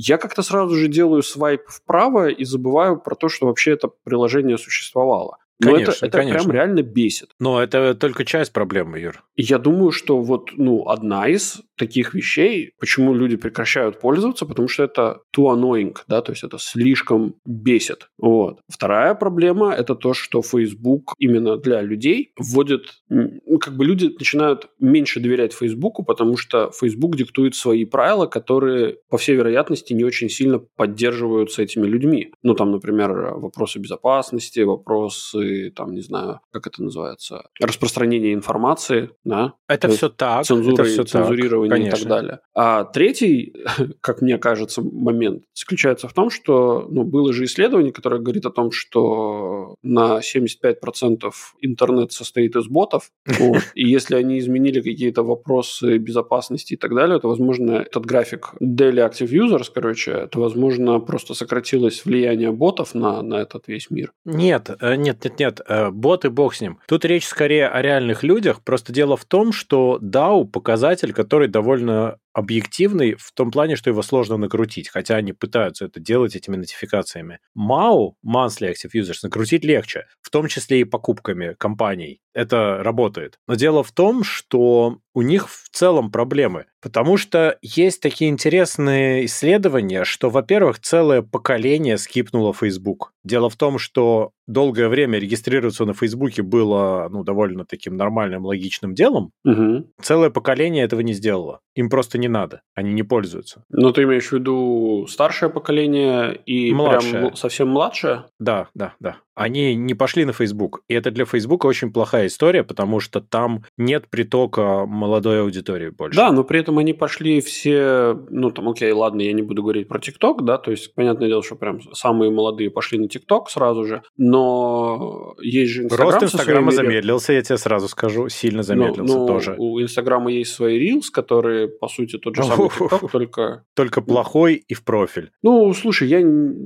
я как-то сразу же делаю свайп вправо и забываю про то, что вообще это приложение существовало. Но конечно, это, это конечно. прям реально бесит. Но это только часть проблемы, Юр. Я думаю, что вот ну, одна из таких вещей, почему люди прекращают пользоваться, потому что это too annoying, да, то есть это слишком бесит. Вот. Вторая проблема – это то, что Facebook именно для людей вводит, ну, как бы люди начинают меньше доверять Facebook, потому что Facebook диктует свои правила, которые, по всей вероятности, не очень сильно поддерживаются этими людьми. Ну, там, например, вопросы безопасности, вопросы, там, не знаю, как это называется, распространение информации, да. Это все так. Цензура, это все цензурирование Конечно. и так далее. А третий, как мне кажется, момент заключается в том, что ну, было же исследование, которое говорит о том, что на 75% интернет состоит из ботов, вот, и если они изменили какие-то вопросы безопасности и так далее, то, возможно, этот график Daily Active Users, короче, это, возможно, просто сократилось влияние ботов на, на этот весь мир. Нет, э, нет, нет, нет, э, боты бог с ним. Тут речь скорее о реальных людях, просто дело в том, что DAO показатель, который довольно объективный в том плане, что его сложно накрутить, хотя они пытаются это делать этими нотификациями. MAU, Monthly Active Users, накрутить легче, в том числе и покупками компаний. Это работает. Но дело в том, что у них в целом проблемы, потому что есть такие интересные исследования, что, во-первых, целое поколение скипнуло Facebook. Дело в том, что долгое время регистрироваться на Фейсбуке было ну, довольно таким нормальным, логичным делом. Угу. Целое поколение этого не сделало. Им просто не надо, они не пользуются. Ну, ты имеешь в виду старшее поколение и младшее. прям совсем младшее? Да, да, да они не пошли на Facebook. И это для Facebook очень плохая история, потому что там нет притока молодой аудитории больше. Да, но при этом они пошли все, ну там, окей, ладно, я не буду говорить про TikTok, да, то есть, понятное дело, что прям самые молодые пошли на TikTok сразу же, но есть же Инстаграм. Рост Инстаграма замедлился, я тебе сразу скажу, сильно замедлился ну, ну, тоже. У Инстаграма есть свои Reels, которые, по сути, тот же самый TikTok, только... Только плохой и в профиль. Ну, слушай, я,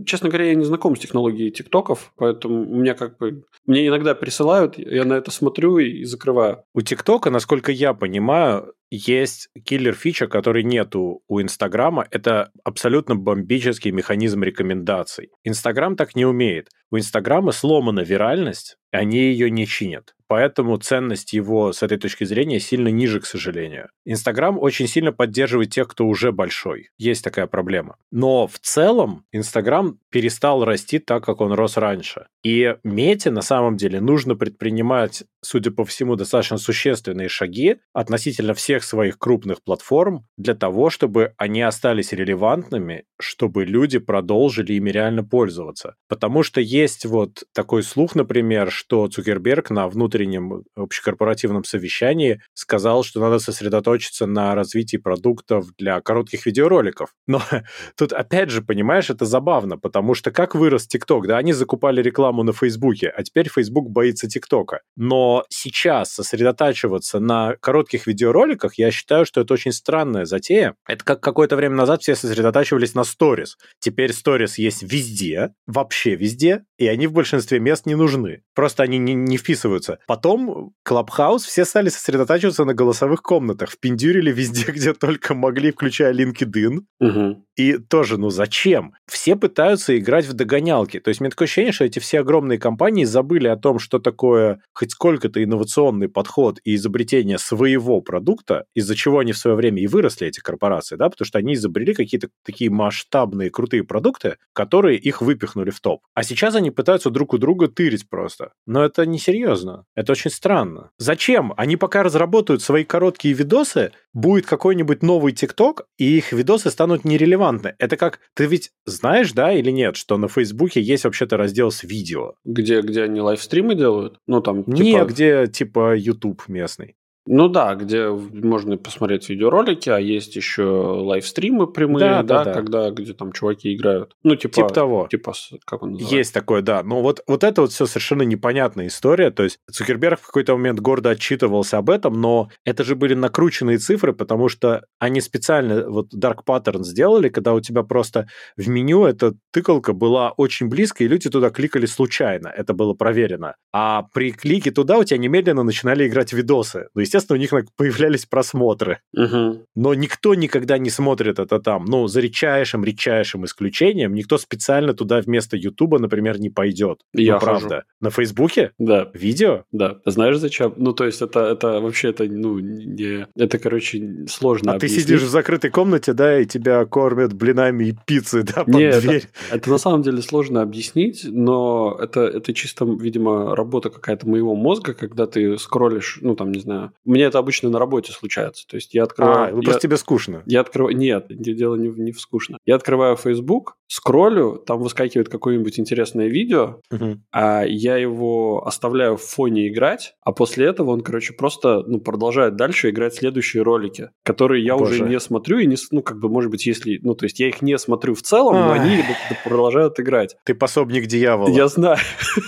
честно говоря, я не знаком с технологией ТикТоков, поэтому у меня как бы... Мне иногда присылают, я на это смотрю и закрываю. У ТикТока, насколько я понимаю, есть киллер-фича, который нету у Инстаграма. Это абсолютно бомбический механизм рекомендаций. Инстаграм так не умеет. У Инстаграма сломана виральность, и они ее не чинят. Поэтому ценность его с этой точки зрения сильно ниже, к сожалению. Инстаграм очень сильно поддерживает тех, кто уже большой. Есть такая проблема. Но в целом Инстаграм перестал расти так, как он рос раньше. И Мете на самом деле нужно предпринимать, судя по всему, достаточно существенные шаги относительно всех своих крупных платформ для того, чтобы они остались релевантными, чтобы люди продолжили ими реально пользоваться. Потому что есть вот такой слух, например, что Цукерберг на внутреннем общекорпоративном совещании сказал, что надо сосредоточиться на развитии продуктов для коротких видеороликов. Но тут опять же, понимаешь, это забавно, потому что как вырос ТикТок, да, они закупали рекламу на Фейсбуке, а теперь Фейсбук боится ТикТока. Но сейчас сосредотачиваться на коротких видеороликах, я считаю, что это очень странная затея. Это как какое-то время назад все сосредотачивались на сторис. Теперь сторис есть везде, вообще везде, и они в большинстве мест не нужны. Просто они не, не вписываются. Потом Клабхаус все стали сосредотачиваться на голосовых комнатах. Впендюрили везде, где только могли, включая LinkedIn. Угу. И тоже, ну зачем? Все пытаются играть в догонялки. То есть мне такое ощущение, что эти все огромные компании забыли о том, что такое хоть сколько-то инновационный подход и изобретение своего продукта, из-за чего они в свое время и выросли, эти корпорации, да, потому что они изобрели какие-то такие масштабные, крутые продукты, которые их выпихнули в топ. А сейчас они пытаются друг у друга тырить просто. Но это несерьезно. Это очень странно. Зачем? Они пока разработают свои короткие видосы, будет какой-нибудь новый ТикТок, и их видосы станут нерелевантны. Это как... Ты ведь знаешь, да, или нет, что на Фейсбуке есть вообще-то раздел с видео? Где, где они лайвстримы делают? Ну, там, типа... Не, где, типа, YouTube местный. Ну да, где можно посмотреть видеоролики, а есть еще лайвстримы прямые, да, да, да, когда где там чуваки играют. Ну, типа, типа того. Типа, как он называется? Есть такое, да. Но вот, вот это вот все совершенно непонятная история. То есть Цукерберг в какой-то момент гордо отчитывался об этом, но это же были накрученные цифры, потому что они специально вот Dark Pattern сделали, когда у тебя просто в меню эта тыкалка была очень близко, и люди туда кликали случайно. Это было проверено. А при клике туда у тебя немедленно начинали играть видосы. Ну, естественно, у них появлялись просмотры. Угу. Но никто никогда не смотрит это там. Ну, за редчайшим, редчайшим исключением, никто специально туда вместо Ютуба, например, не пойдет. Я ну, правда. Хожу. На Фейсбуке? Да. Видео? Да. Знаешь зачем? Ну, то есть это, это вообще, это, ну, не... Это, короче, сложно А объяснить. ты сидишь в закрытой комнате, да, и тебя кормят блинами и пиццей, да, под Нет, дверь. Это, это на самом деле сложно объяснить, но это, это чисто, видимо, работа какая-то моего мозга, когда ты скроллишь, ну, там, не знаю. Меня это обычно на работе случается. То есть я открываю... А, ну я, просто тебе скучно. Я открываю... Нет, дело не, не в скучно. Я открываю Facebook, скроллю, там выскакивает какое-нибудь интересное видео, Мгм. а я его оставляю в фоне играть, а после этого он, короче, просто ну, продолжает дальше играть следующие ролики, которые я Боже. уже не смотрю и не, ну, как бы, может быть, если, ну, то есть я их не смотрю в целом, но они продолжают играть. Ты пособник дьявола. Я знаю,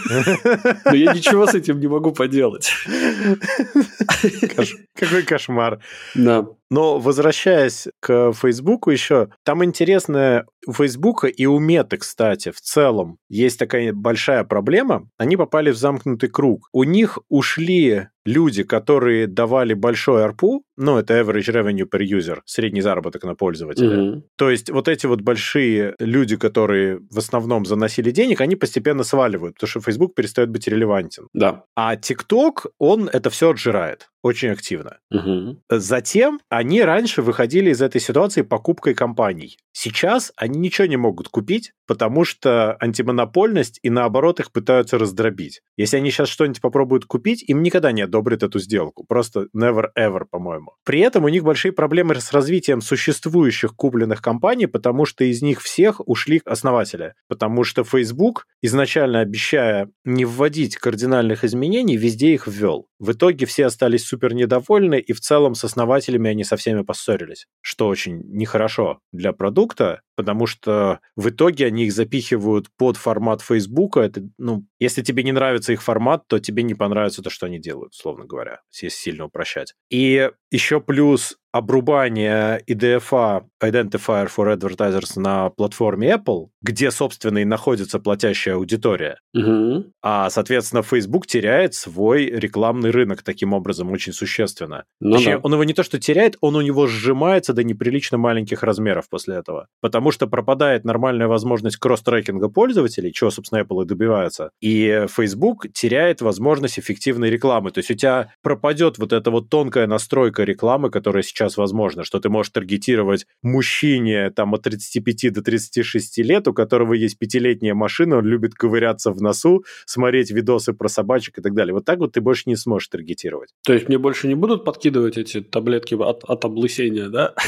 но я ничего с этим не могу поделать. Какой кошмар. Да. Но возвращаясь к Фейсбуку еще, там интересно у Фейсбука и у Меты, кстати, в целом есть такая большая проблема. Они попали в замкнутый круг. У них ушли люди, которые давали большой ARPU, ну, это average revenue per user, средний заработок на пользователя. Мгм. То есть вот эти вот большие люди, которые в основном заносили денег, они постепенно сваливают, потому что Facebook перестает быть релевантен. Да. А TikTok, он это все отжирает очень активно. Мгм. Затем они раньше выходили из этой ситуации покупкой компаний. Сейчас они ничего не могут купить, потому что антимонопольность и наоборот их пытаются раздробить. Если они сейчас что-нибудь попробуют купить, им никогда не одобрят эту сделку. Просто never ever, по-моему. При этом у них большие проблемы с развитием существующих купленных компаний, потому что из них всех ушли основатели. Потому что Facebook, изначально обещая не вводить кардинальных изменений, везде их ввел. В итоге все остались супер недовольны, и в целом с основателями они со всеми поссорились, что очень нехорошо для продукта, потому что в итоге они их запихивают под формат Фейсбука. Это, ну, если тебе не нравится их формат, то тебе не понравится то, что они делают, условно говоря, если сильно упрощать. И еще плюс обрубание IDFA, Identifier for Advertisers, на платформе Apple, где, собственно, и находится платящая аудитория. Мгм. А, соответственно, Facebook теряет свой рекламный рынок таким образом очень существенно. Ну Точнее, да. он его не то что теряет, он у него сжимается до неприлично маленьких размеров после этого. Потому что пропадает нормальная возможность кросс-трекинга пользователей, чего, собственно, Apple и добивается. И Facebook теряет возможность эффективной рекламы. То есть у тебя пропадет вот эта вот тонкая настройка рекламы, которая сейчас возможна, что ты можешь таргетировать мужчине там от 35 до 36 лет, у которого есть пятилетняя машина, он любит ковыряться в носу, смотреть видосы про собачек и так далее. Вот так вот ты больше не сможешь таргетировать. То есть мне больше не будут подкидывать эти таблетки от, от облысения, да?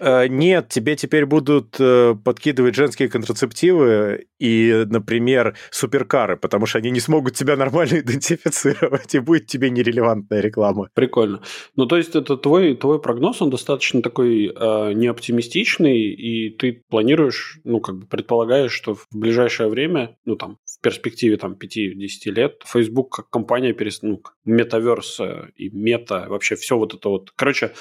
Э, Нет, тебе теперь будут э, подкидывать женские контрацептивы и, например, суперкары, потому что они не смогут тебя нормально идентифицировать, и будет тебе нерелевантная реклама. Прикольно. Ну, то есть, это твой, твой прогноз, он достаточно такой э, неоптимистичный, и ты планируешь, ну, как бы предполагаешь, что в ближайшее время, ну, там, в перспективе, там, 5-10 лет, Facebook как компания перест... ну, метаверс э, и мета, вообще все вот это вот. Короче,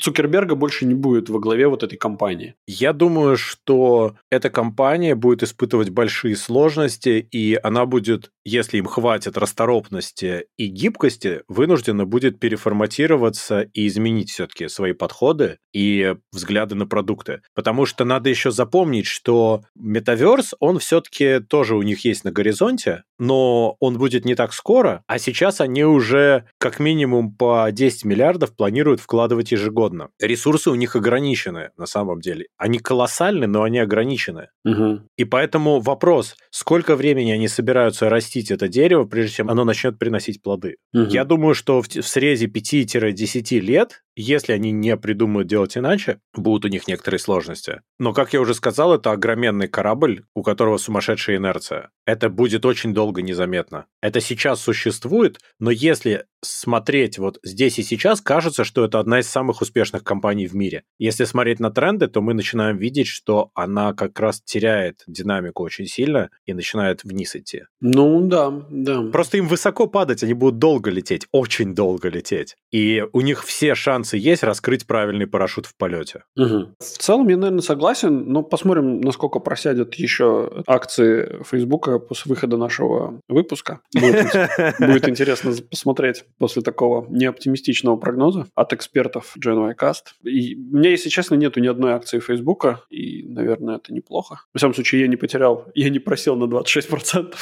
Цукерберга больше не будет во главе вот этой компании. Я думаю, что эта компания будет испытывать большие сложности, и она будет, если им хватит расторопности и гибкости, вынуждена будет переформатироваться и изменить все-таки свои подходы и взгляды на продукты. Потому что надо еще запомнить, что метаверс, он все-таки тоже у них есть на горизонте, но он будет не так скоро, а сейчас они уже как минимум по 10 миллиардов планируют вкладывать ежегодно. Ресурсы у них ограничены на самом деле. Они колоссальны, но они ограничены. Угу. И поэтому вопрос, сколько времени они собираются растить это дерево, прежде чем оно начнет приносить плоды. Мгм. Я думаю, что в, в срезе 5-10 лет, если они не придумают делать иначе, будут у них некоторые сложности. Но, как я уже сказал, это огроменный корабль, у которого сумасшедшая инерция. Это будет очень долго незаметно. Это сейчас существует, но если смотреть вот здесь и сейчас, кажется, что это одна из самых успешных компаний в мире. Если смотреть на тренды, то мы начинаем видеть, что она как раз теряет динамику очень сильно и начинает вниз идти. Ну да, да. Просто им высоко падать, они будут долго лететь, очень долго лететь. И у них все шансы есть раскрыть правильный парашют в полете. Угу. В целом я, наверное, согласен, но посмотрим, насколько просядет еще акции Фейсбука после выхода нашего выпуска. Будет, будет интересно посмотреть после такого неоптимистичного прогноза от экспертов GenY Cast. И у меня, если честно, нету ни одной акции Фейсбука, и, наверное, это неплохо. В всяком случае, я не потерял, я не просел на 26%.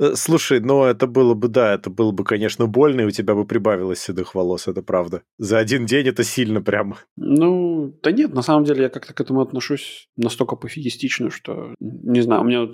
Э, слушай, но это было бы, да, это было бы, конечно, больно, и у тебя бы прибавилось седых волос, это правда. За один день это сильно прямо. Ну, да нет, на самом деле я как-то к этому отношусь настолько пофигистично, что, не знаю, у меня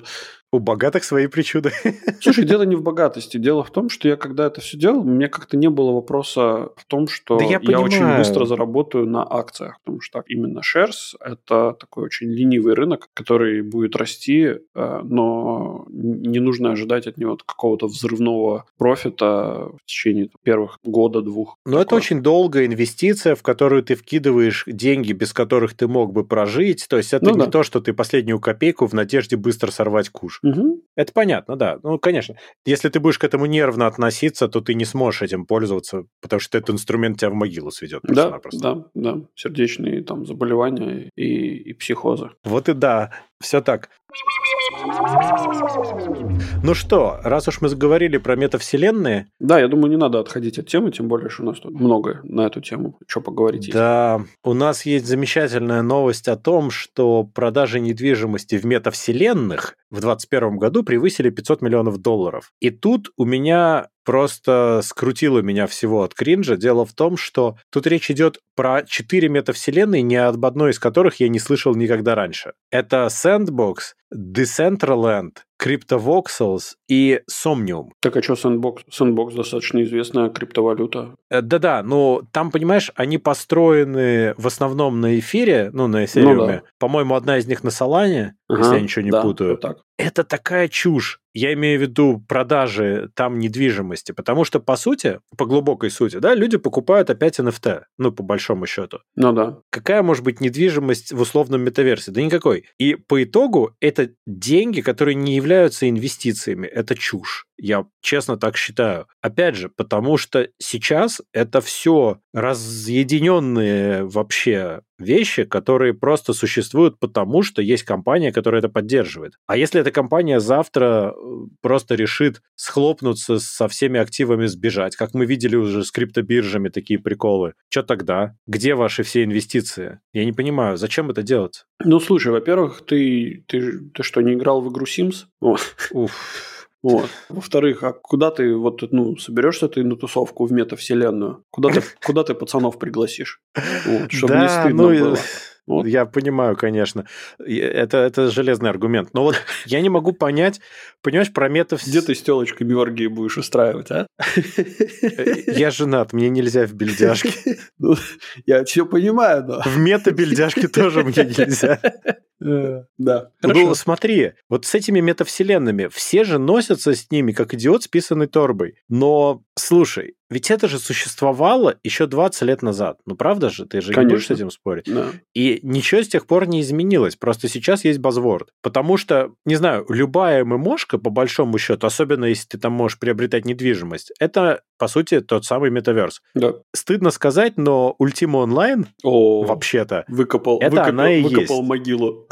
у богатых свои причуды. Слушай, дело не в богатости. Дело в том, что я когда это все делал, у меня как-то не было вопроса в том, что да я, я очень быстро заработаю на акциях. Потому что именно shares – это такой очень ленивый рынок, который будет расти, э, но не нужно ожидать от него какого-то взрывного профита в течение первых года-двух. Но это очень долгая инвестиция, в которую ты вкидываешь деньги, без которых ты мог бы прожить. То есть это ну, не да. то, что ты последнюю копейку в надежде быстро сорвать куш. Угу. Это понятно, да. Ну, конечно. Если ты будешь к этому нервно относиться, то ты не сможешь этим пользоваться, потому что этот инструмент тебя в могилу сведет. Да, да, да. Сердечные там заболевания и, и психозы. Вот и да, все так. Ну что, раз уж мы заговорили про метавселенные... Да, я думаю, не надо отходить от темы, тем более, что у нас тут много на эту тему, что поговорить. Да, есть. у нас есть замечательная новость о том, что продажи недвижимости в метавселенных в 2021 году превысили 500 миллионов долларов. И тут у меня просто скрутило меня всего от кринжа. Дело в том, что тут речь идет про четыре метавселенные, ни об одной из которых я не слышал никогда раньше. Это Sandbox, Decentraland, CryptoVoxels и Somnium. Так а что Sandbox? Sandbox достаточно известная криптовалюта. Э, да-да, но там, понимаешь, они построены в основном на эфире, ну, на эфириуме. Ну, да. По-моему, одна из них на Солане, ага, если я ничего не да, путаю. Так. Это такая чушь. Я имею в виду продажи там недвижимости, потому что, по сути, по глубокой сути, да, люди покупают опять NFT, ну, по большому счету. Ну да. Какая может быть недвижимость в условном метаверсе? Да никакой. И по итогу это деньги, которые не являются инвестициями, это чушь. Я честно так считаю. Опять же, потому что сейчас это все разъединенные вообще вещи, которые просто существуют потому, что есть компания, которая это поддерживает. А если эта компания завтра э, просто решит схлопнуться со всеми активами, сбежать, как мы видели уже с криптобиржами такие приколы, что тогда? Где ваши все инвестиции? Я не понимаю, зачем это делать? Ну, слушай, во-первых, ты, ты, ты что, не играл в игру Sims? Уф. Вот. Во-вторых, а куда ты вот ну соберешься ты на тусовку в метавселенную? Куда ты куда ты пацанов пригласишь? Вот, чтобы да, не стыдно ну, было. Вот. Я понимаю, конечно. Это, это железный аргумент. Но вот я не могу понять, понимаешь, про метав... Где ты с телочкой оргии будешь устраивать, а? Я женат, мне нельзя в бельдяшке. Ну, я все понимаю, но... В мета-бельдяшке тоже мне нельзя. Э, да. Ну, смотри, вот с этими метавселенными все же носятся с ними, как идиот с писаной торбой. Но, слушай, ведь это же существовало еще 20 лет назад. Ну, правда же? Ты же Конечно. не будешь с этим спорить. Да. И ничего с тех пор не изменилось. Просто сейчас есть базворд. Потому что, не знаю, любая ММОшка, по большому счету, особенно если ты там можешь приобретать недвижимость, это, по сути, тот самый метаверс. Да. Стыдно сказать, но Ultima Online, вообще-то, выкопал, это выкопал, она и выкопал есть. могилу.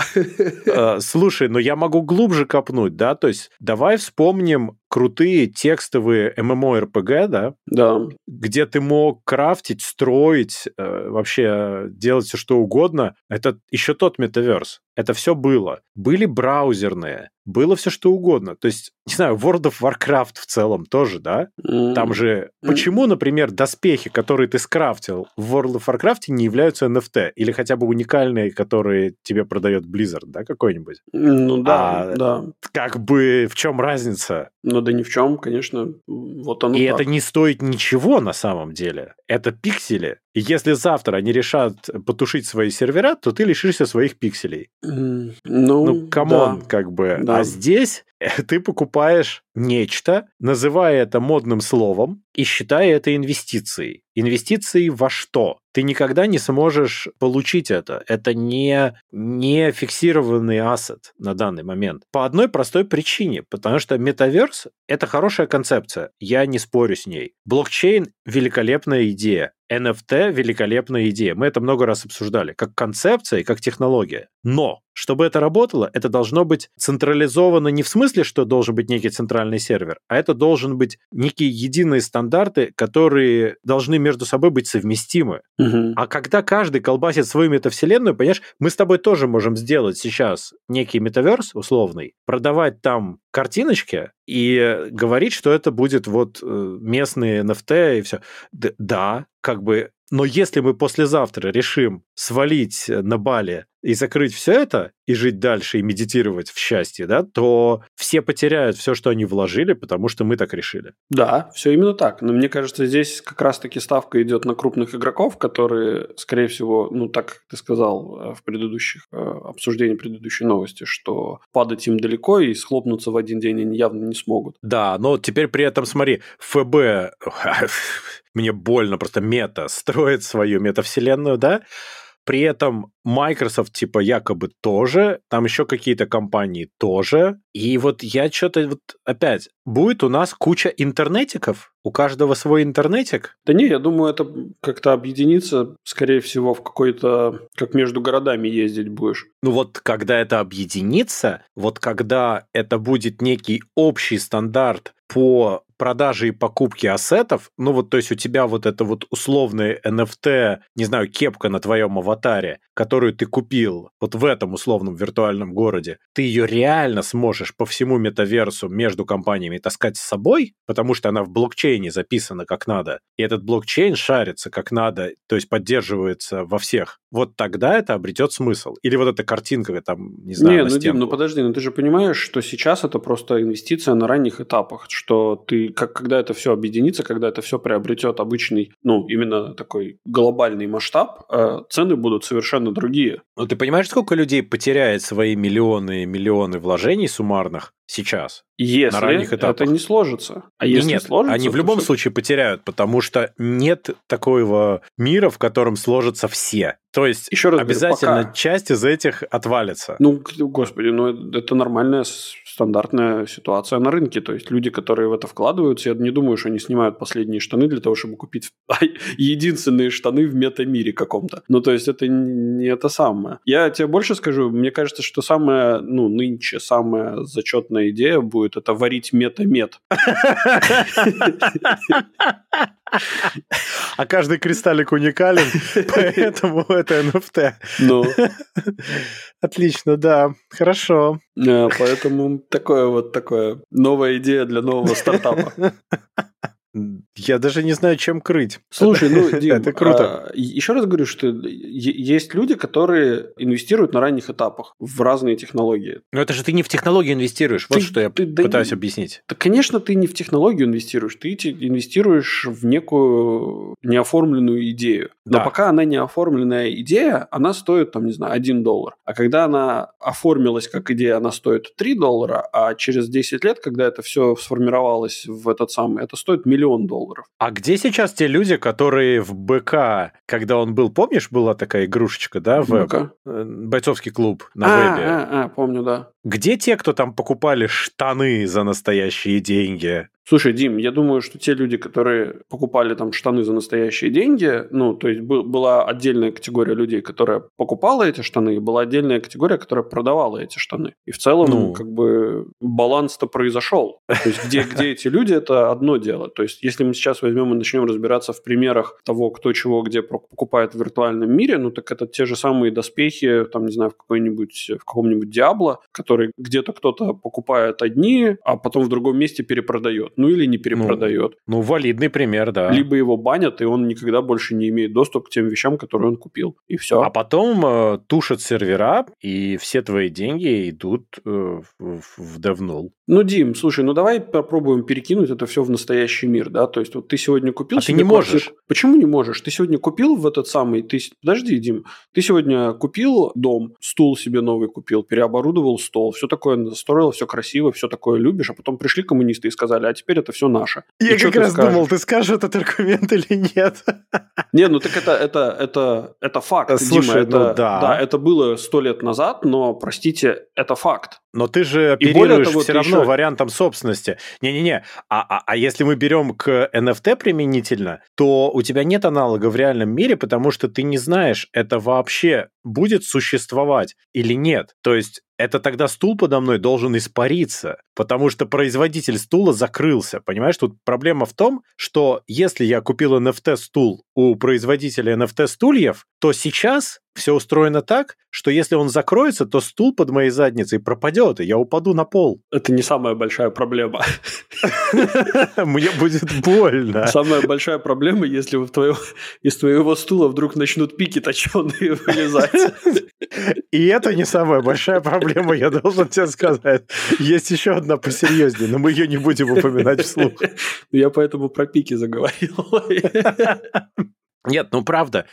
Э, слушай, но я могу глубже копнуть, да? То есть давай вспомним крутые текстовые MMORPG, да? Да. Где ты мог крафтить, строить, э, вообще делать все что угодно. Это еще тот метаверс. Это все было. Были браузерные, было все что угодно. То есть, не знаю, World of Warcraft в целом тоже, да? Mm. Там же... Mm. Почему, например, доспехи, которые ты скрафтил в World of Warcraft не являются NFT? Или хотя бы уникальные, которые тебе продает Blizzard, да, какой-нибудь? Ну да, а, да. Как бы в чем разница? Ну да ни в чем, конечно. Вот оно И так. это не стоит ничего на самом деле. Это пиксели. И если завтра они решат потушить свои сервера, то ты лишишься своих пикселей. Ну, Ну, come on, да. как бы. Да. А здесь ты покупаешь нечто, называя это модным словом и считая это инвестицией. Инвестицией во что? Ты никогда не сможешь получить это. Это не, не фиксированный asset на данный момент. По одной простой причине. Потому что metaverse — это хорошая концепция. Я не спорю с ней. Блокчейн — великолепная идея. NFT – великолепная идея. Мы это много раз обсуждали. Как концепция и как технология. Но, чтобы это работало, это должно быть централизовано не в смысле, что должен быть некий центральный сервер, а это должен быть некие единые стандарты, которые должны между собой быть совместимы. Мгм. А когда каждый колбасит свою метавселенную, понимаешь, мы с тобой тоже можем сделать сейчас некий метаверс условный, продавать там картиночки и э, говорить, что это будет вот э, местные NFT и все. Да, как бы, но если мы послезавтра решим свалить на Бали и закрыть все это, и жить дальше, и медитировать в счастье, да, то все потеряют все, что они вложили, потому что мы так решили. Да, все именно так. Но мне кажется, здесь как раз-таки ставка идет на крупных игроков, которые, скорее всего, ну, так как ты сказал э, в предыдущих э, обсуждении предыдущей новости, что падать им далеко и схлопнуться в один день они явно не смогут. Да, но теперь при этом, смотри, ФБ, мне больно, просто мета, строит свою метавселенную, да, при этом Microsoft, типа, якобы тоже, там еще какие-то компании тоже. И вот я что-то вот опять, будет у нас куча интернетиков? У каждого свой интернетик? Да не, я думаю, это как-то объединится, скорее всего, в какой-то, как между городами ездить будешь. Ну вот когда это объединится, вот когда это будет некий общий стандарт по продаже и покупке ассетов, ну вот то есть у тебя вот это вот условное NFT, не знаю, кепка на твоем аватаре, которую ты купил вот в этом условном виртуальном городе, ты ее реально сможешь по всему метаверсу между компаниями таскать с собой, потому что она в блокчейне записана как надо, и этот блокчейн шарится как надо, то есть поддерживается во всех. Вот тогда это обретет смысл. Или вот эта картинка там, не знаю, Не, на ну, Дим, ну подожди, ну ты же понимаешь, что сейчас это просто инвестиция на ранних этапах, что ты, как, когда это все объединится, когда это все приобретет обычный, ну, именно такой глобальный масштаб, э, цены будут совершенно другие. Ну, ты понимаешь, сколько людей потеряет свои миллионы и миллионы вложений суммарных сейчас? Если ранних этапах. это не сложится. А если нет, сложится, они в любом всё- случае потеряют, потому что нет такого мира, в котором сложатся все. То есть Еще раз говорю, обязательно пока. часть из этих отвалится. Ну, господи, ну это- это нормальная стандартная ситуация на рынке. То есть люди, которые в это вкладываются, я не думаю, что они снимают последние штаны для того, чтобы купить единственные штаны в метамире каком-то. Ну, то есть это не это самое. Я тебе больше скажу, мне кажется, что самая, ну, нынче самая зачетная идея будет это варить мета-мет. А каждый кристаллик уникален, поэтому это NFT. Ну, Отлично, да, хорошо. э, поэтому такое вот такое новая идея для нового стартапа. Я даже не знаю, чем крыть. Слушай, ну, Дим, Это круто. а, еще раз говорю, что есть люди, которые инвестируют на ранних этапах в разные технологии. Но это же ты не в технологию инвестируешь. Вот Ты- что я ты- да пытаюсь не- объяснить. Да, конечно, ты не в технологию инвестируешь, ты инвестируешь в некую неоформленную идею. Но Да. пока она не оформленная идея, она стоит, там, не знаю, 1 доллар. А когда она оформилась как идея, она стоит 3 доллара, а через 10 лет, когда это все сформировалось в этот самый, это стоит миллион долларов. А где сейчас те люди, которые в БК, когда он был, помнишь, была такая игрушечка, да, в Ну-ка. э, бойцовский клуб на а, вебе? а, а, помню, да. Где те, кто там покупали штаны за настоящие деньги? Слушай, Дим, я думаю, что те люди, которые покупали там штаны за настоящие деньги, ну, то есть был- была отдельная категория людей, которая покупала эти штаны, и была отдельная категория, которая продавала эти штаны. И в целом, Ну. как бы, баланс-то произошел. То есть где, где эти люди, это одно дело. То есть если мы сейчас возьмем и начнем разбираться в примерах того, кто чего где покупает в виртуальном мире, ну, так это те же самые доспехи, там, не знаю, в какой-нибудь, в каком-нибудь Диабло, который где-то кто-то покупает одни, а потом в другом месте перепродает. Ну или не перепродает. Ну, ну, валидный пример, да. Либо его банят, и он никогда больше не имеет доступ к тем вещам, которые он купил. И все. А потом э, тушат сервера, и все твои деньги идут э, в, в DevNull. Ну, Дим, слушай, ну давай попробуем перекинуть это все в настоящий мир, да? То есть вот ты сегодня купил... А ты не квартиру. можешь. Почему не можешь? Ты сегодня купил в этот самый... Ты... Подожди, Дим. Ты сегодня купил дом, стул себе новый купил, переоборудовал стол, все такое настроил, все красиво, все такое любишь, а потом пришли коммунисты и сказали, а теперь это все наше. Я и как раз скажешь? думал, ты скажешь этот аргумент или нет. Не, ну так это, это, это, это факт, Слушай, Дима. Это, ну, да. да, это было сто лет назад, но, простите, это факт. Но ты же оперируешь того, все равно еще... вариантом собственности. Не-не-не, а, а, а если мы берем к NFT применительно, то у тебя нет аналога в реальном мире, потому что ты не знаешь, это вообще будет существовать или нет. То есть это тогда стул подо мной должен испариться, потому что производитель стула закрылся. Понимаешь, тут проблема в том, что если я купил NFT-стул у производителя NFT-стульев, то сейчас все устроено так, что если он закроется, то стул под моей задницей пропадет, и я упаду на пол. Это не самая большая проблема. Мне будет больно. Самая большая проблема, если из твоего стула вдруг начнут пики точеные вылезать. И это не самая большая проблема, я должен тебе сказать. Есть еще одна посерьезнее, но мы ее не будем упоминать вслух. Я поэтому про пики заговорил. Нет, ну правда.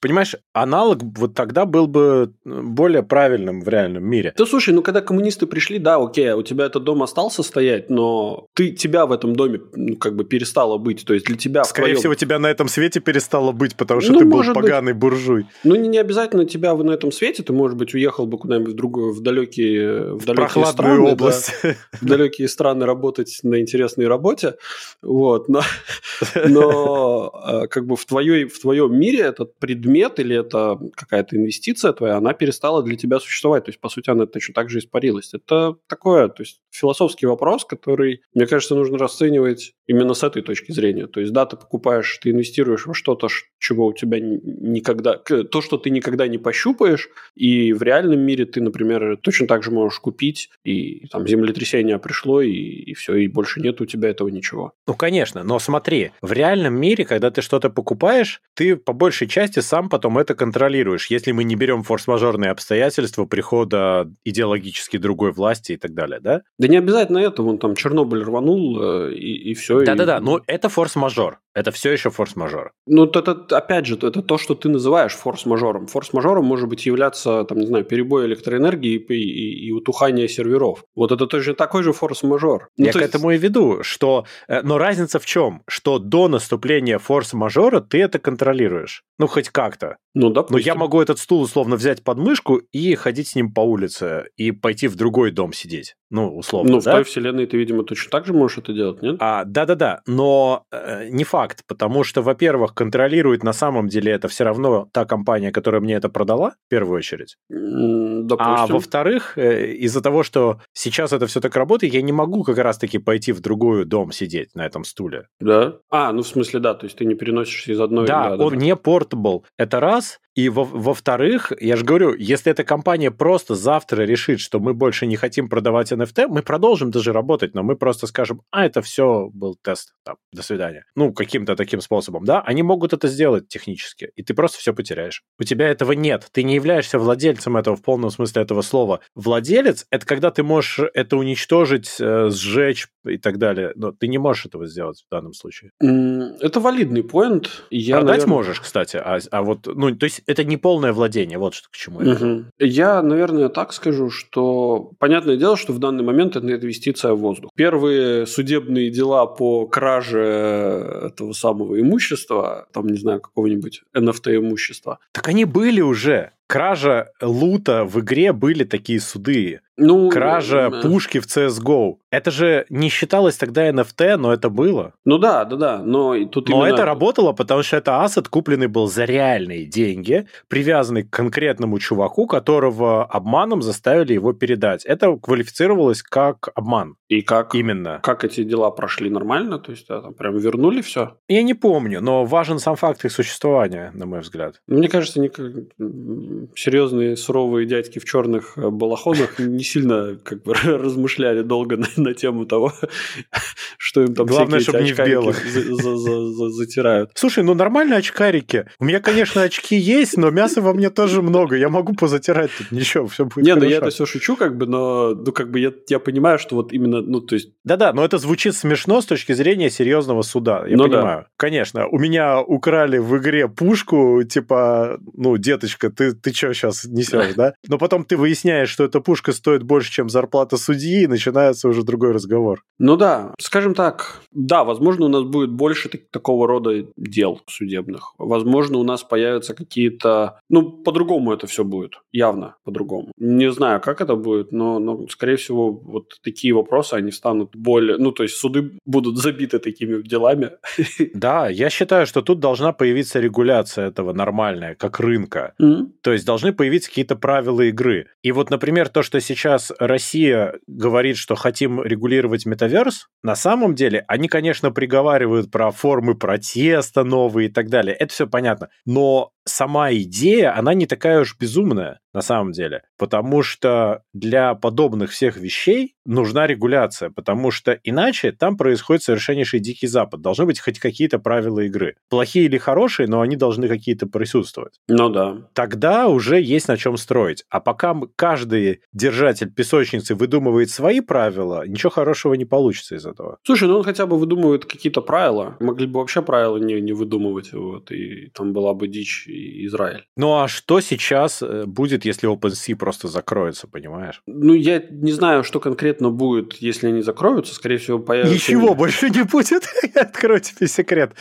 Понимаешь, аналог вот тогда был бы более правильным в реальном мире. Да слушай, ну когда коммунисты пришли, да, окей, у тебя этот дом остался стоять, но ты тебя в этом доме ну, как бы перестало быть. То есть для тебя... Скорее твоем... всего, тебя на этом свете перестало быть, потому что ну, ты был поганый быть. буржуй. Ну не, не обязательно тебя на этом свете, ты, может быть, уехал бы куда-нибудь в другую, в далекие, в далекие страны. область. Да, в далекие страны работать на интересной работе. Вот, но, но э, как бы в твоей в твоем мире этот предмет или это какая-то инвестиция твоя, она перестала для тебя существовать. То есть, по сути, она точно так же испарилась. Это такое, то есть, философский вопрос, который, мне кажется, нужно расценивать именно с этой точки зрения. То есть, да, ты покупаешь, ты инвестируешь во что-то, чего у тебя никогда... То, что ты никогда не пощупаешь, и в реальном мире ты, например, точно так же можешь купить, и там землетрясение пришло, и, и все, и больше нет у тебя этого ничего. Ну, конечно, но смотри, в реальном мире, когда ты что-то покупаешь, ты по большей части сам потом это контролируешь, если мы не берем форс-мажорные обстоятельства прихода идеологически другой власти и так далее, да? Да не обязательно это, вон там Чернобыль рванул, э, и, и все. Да-да-да, и... но это форс-мажор. Это все еще форс-мажор. Ну, это, опять же, это то, что ты называешь форс-мажором. Форс-мажором может быть являться, там, не знаю, перебой электроэнергии и, и, и утухание серверов. Вот это точно такой же форс-мажор. Ну, Я к есть... этому и веду, что... Э, но разница в чем? Что до наступления форс-мажора ты это контролируешь. Ну, хоть как-то. Ну, да. Но я могу этот стул условно взять под мышку и ходить с ним по улице, и пойти в другой дом сидеть. Ну, условно, Ну, да? в той вселенной ты, видимо, точно так же можешь это делать, нет? А, да-да-да, но э, не факт потому что, во-первых, контролирует на самом деле это все равно та компания, которая мне это продала, в первую очередь. Допустим. А во-вторых, э, из-за того, что сейчас это все так работает, я не могу как раз-таки пойти в другой дом сидеть на этом стуле. Да? А, ну в смысле, да, то есть ты не переносишься из одной... Да, да он не portable. Это раз. И во- во-вторых, я же говорю, если эта компания просто завтра решит, что мы больше не хотим продавать NFT, мы продолжим даже работать, но мы просто скажем, а это все был тест, там, до свидания. Ну, каким-то таким способом, да? Они могут это сделать технически, и ты просто все потеряешь. У тебя этого нет. Ты не являешься владельцем этого в полном смысле этого слова. Владелец — это когда ты можешь это уничтожить, э, сжечь и так далее, но ты не можешь этого сделать в данном случае. Это валидный поинт. Я, Продать наверное... можешь, кстати, а, а вот, ну, то есть это не полное владение, вот что к чему угу. Я, наверное, так скажу, что понятное дело, что в данный момент это инвестиция в воздух. Первые судебные дела по краже этого самого имущества, там, не знаю, какого-нибудь NFT имущества. Так они были уже кража лута в игре были такие суды. Ну, Кража э, пушки в CSGO. Это же не считалось тогда NFT, но это было. Ну да, да, да. Но, тут но именно... это работало, потому что это ассет купленный был за реальные деньги, привязанный к конкретному чуваку, которого обманом заставили его передать. Это квалифицировалось как обман. И как? Именно. Как эти дела прошли нормально? То есть, да, там прям вернули все? Я не помню, но важен сам факт их существования, на мой взгляд. Мне кажется, никак серьезные суровые дядьки в черных э, балахонах не сильно как бы размышляли долго на, на тему того, что им там Главное, чтобы не в белых. затирают. Слушай, ну нормально очкарики. У меня, конечно, очки есть, но мяса во мне тоже много. Я могу позатирать тут ничего, все будет Не, ну я это все шучу, как бы, но ну как бы я, я понимаю, что вот именно, ну то есть... Да-да, но это звучит смешно с точки зрения серьезного суда. Я ну, понимаю. Да. Конечно, у меня украли в игре пушку, типа, ну, деточка, ты, ты что сейчас несешь, да? Но потом ты выясняешь, что эта пушка стоит больше, чем зарплата судьи, и начинается уже другой разговор. Ну да, скажем так, да, возможно, у нас будет больше такого рода дел судебных. Возможно, у нас появятся какие-то... Ну, по-другому это все будет, явно по-другому. Не знаю, как это будет, но, но, скорее всего, вот такие вопросы, они станут более... Ну, то есть суды будут забиты такими делами. Да, я считаю, что тут должна появиться регуляция этого нормальная, как рынка. Mm-hmm. То есть должны появиться какие-то правила игры. И вот, например, то, что сейчас Россия говорит, что хотим регулировать метаверс, на самом деле они, конечно, приговаривают про формы протеста новые и так далее. Это все понятно. Но сама идея, она не такая уж безумная на самом деле, потому что для подобных всех вещей нужна регуляция, потому что иначе там происходит совершеннейший дикий запад. Должны быть хоть какие-то правила игры. Плохие или хорошие, но они должны какие-то присутствовать. Ну да. Тогда уже есть на чем строить. А пока каждый держатель песочницы выдумывает свои правила, ничего хорошего не получится из этого. Слушай, ну он хотя бы выдумывает какие-то правила. Могли бы вообще правила не, не выдумывать, вот, и там была бы дичь Израиль. Ну а что сейчас э, будет, если OpenSea просто закроется, понимаешь? Ну я не знаю, что конкретно будет, если они закроются. Скорее всего, появится... Ничего больше не будет. Я открою тебе секрет.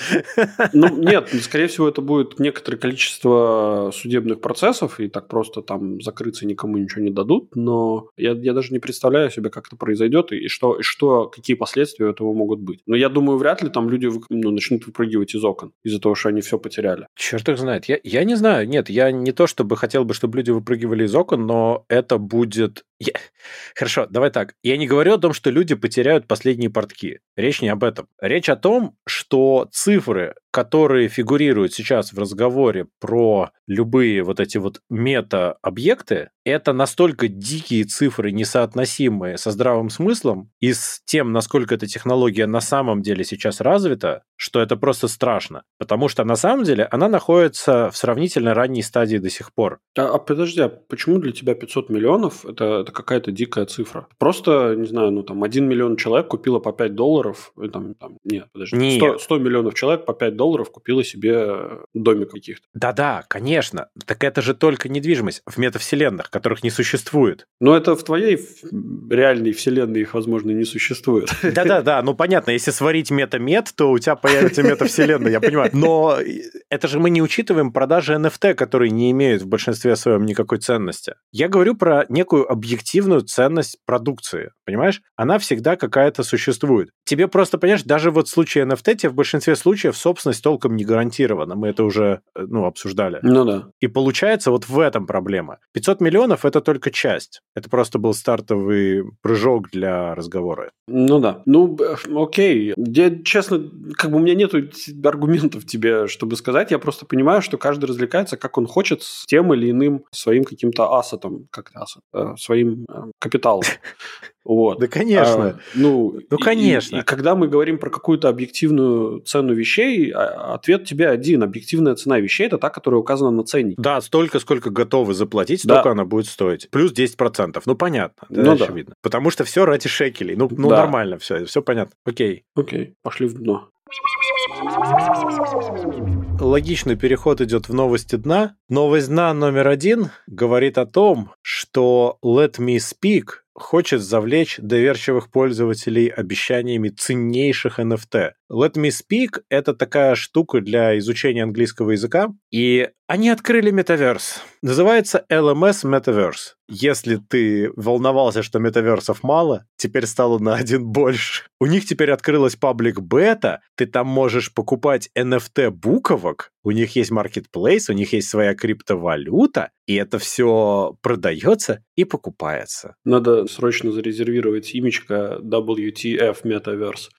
Ну нет, скорее всего, это будет некоторое количество судебных процессов, и так просто там закрыться никому ничего не дадут. Но я, я даже не представляю себе, как это произойдет, и что, и что, какие последствия этого могут быть. Но я думаю, вряд ли там люди ну, начнут выпрыгивать из окон из-за того, что они все потеряли. Черт их знает. Я, я не знаю. Нет, я не то чтобы хотел бы, чтобы люди выпрыгивали из окон, но это будет я... Хорошо, давай так. Я не говорю о том, что люди потеряют последние портки. Речь не об этом. Речь о том, что цифры, которые фигурируют сейчас в разговоре про любые вот эти вот мета-объекты, это настолько дикие цифры, несоотносимые со здравым смыслом и с тем, насколько эта технология на самом деле сейчас развита, что это просто страшно. Потому что на самом деле она находится в сравнительно ранней стадии до сих пор. А, а подожди, а почему для тебя 500 миллионов это, это какая-то дикая цифра? Просто, не знаю, ну там 1 миллион человек купило по 5 долларов, и, там, там, нет, подожди, нет. 100, 100 миллионов человек по 5 долларов купило себе домик каких-то. Да-да, конечно. Так это же только недвижимость в метавселенных которых не существует. Но это в твоей реальной вселенной их, возможно, не существует. Да-да-да, ну понятно, если сварить мета-мет, то у тебя появится метавселенная, я понимаю. Но это же мы не учитываем продажи NFT, которые не имеют в большинстве своем никакой ценности. Я говорю про некую объективную ценность продукции, понимаешь? Она всегда какая-то существует. Тебе просто, понимаешь, даже вот в случае NFT тебе в большинстве случаев собственность толком не гарантирована. Мы это уже, э, ну, обсуждали. Ну да. И получается вот в этом проблема. 500 миллионов это только часть. Это просто был стартовый прыжок для разговора. Ну да. Ну, окей. Я, честно, как бы у меня нет аргументов тебе, чтобы сказать. Я просто понимаю, что каждый развлекается, как он хочет, с тем или иным своим каким-то асетом, как асет, э, своим э, капиталом. Вот. Да, конечно. А, ну, ну, конечно. И, и, и когда мы говорим про какую-то объективную цену вещей, а, ответ тебе один. Объективная цена вещей – это та, которая указана на ценнике. Да, столько, сколько готовы заплатить, столько да. она будет стоить. Плюс 10%. Ну, понятно. Это ну, очевидно. Да. Потому что все ради шекелей. Ну, ну да. нормально все. Все понятно. Окей. Окей. Пошли в дно. Логичный переход идет в новости дна. Новость дна номер один говорит о том, что Let Me Speak хочет завлечь доверчивых пользователей обещаниями ценнейших NFT. Let Me Speak — это такая штука для изучения английского языка, и они открыли метаверс. Называется LMS Metaverse. Если ты волновался, что метаверсов мало, теперь стало на один больше. У них теперь открылась паблик бета, ты там можешь покупать NFT буковок, у них есть marketplace, у них есть своя криптовалюта, и это все продается и покупается. Надо срочно зарезервировать имечко WTF Metaverse.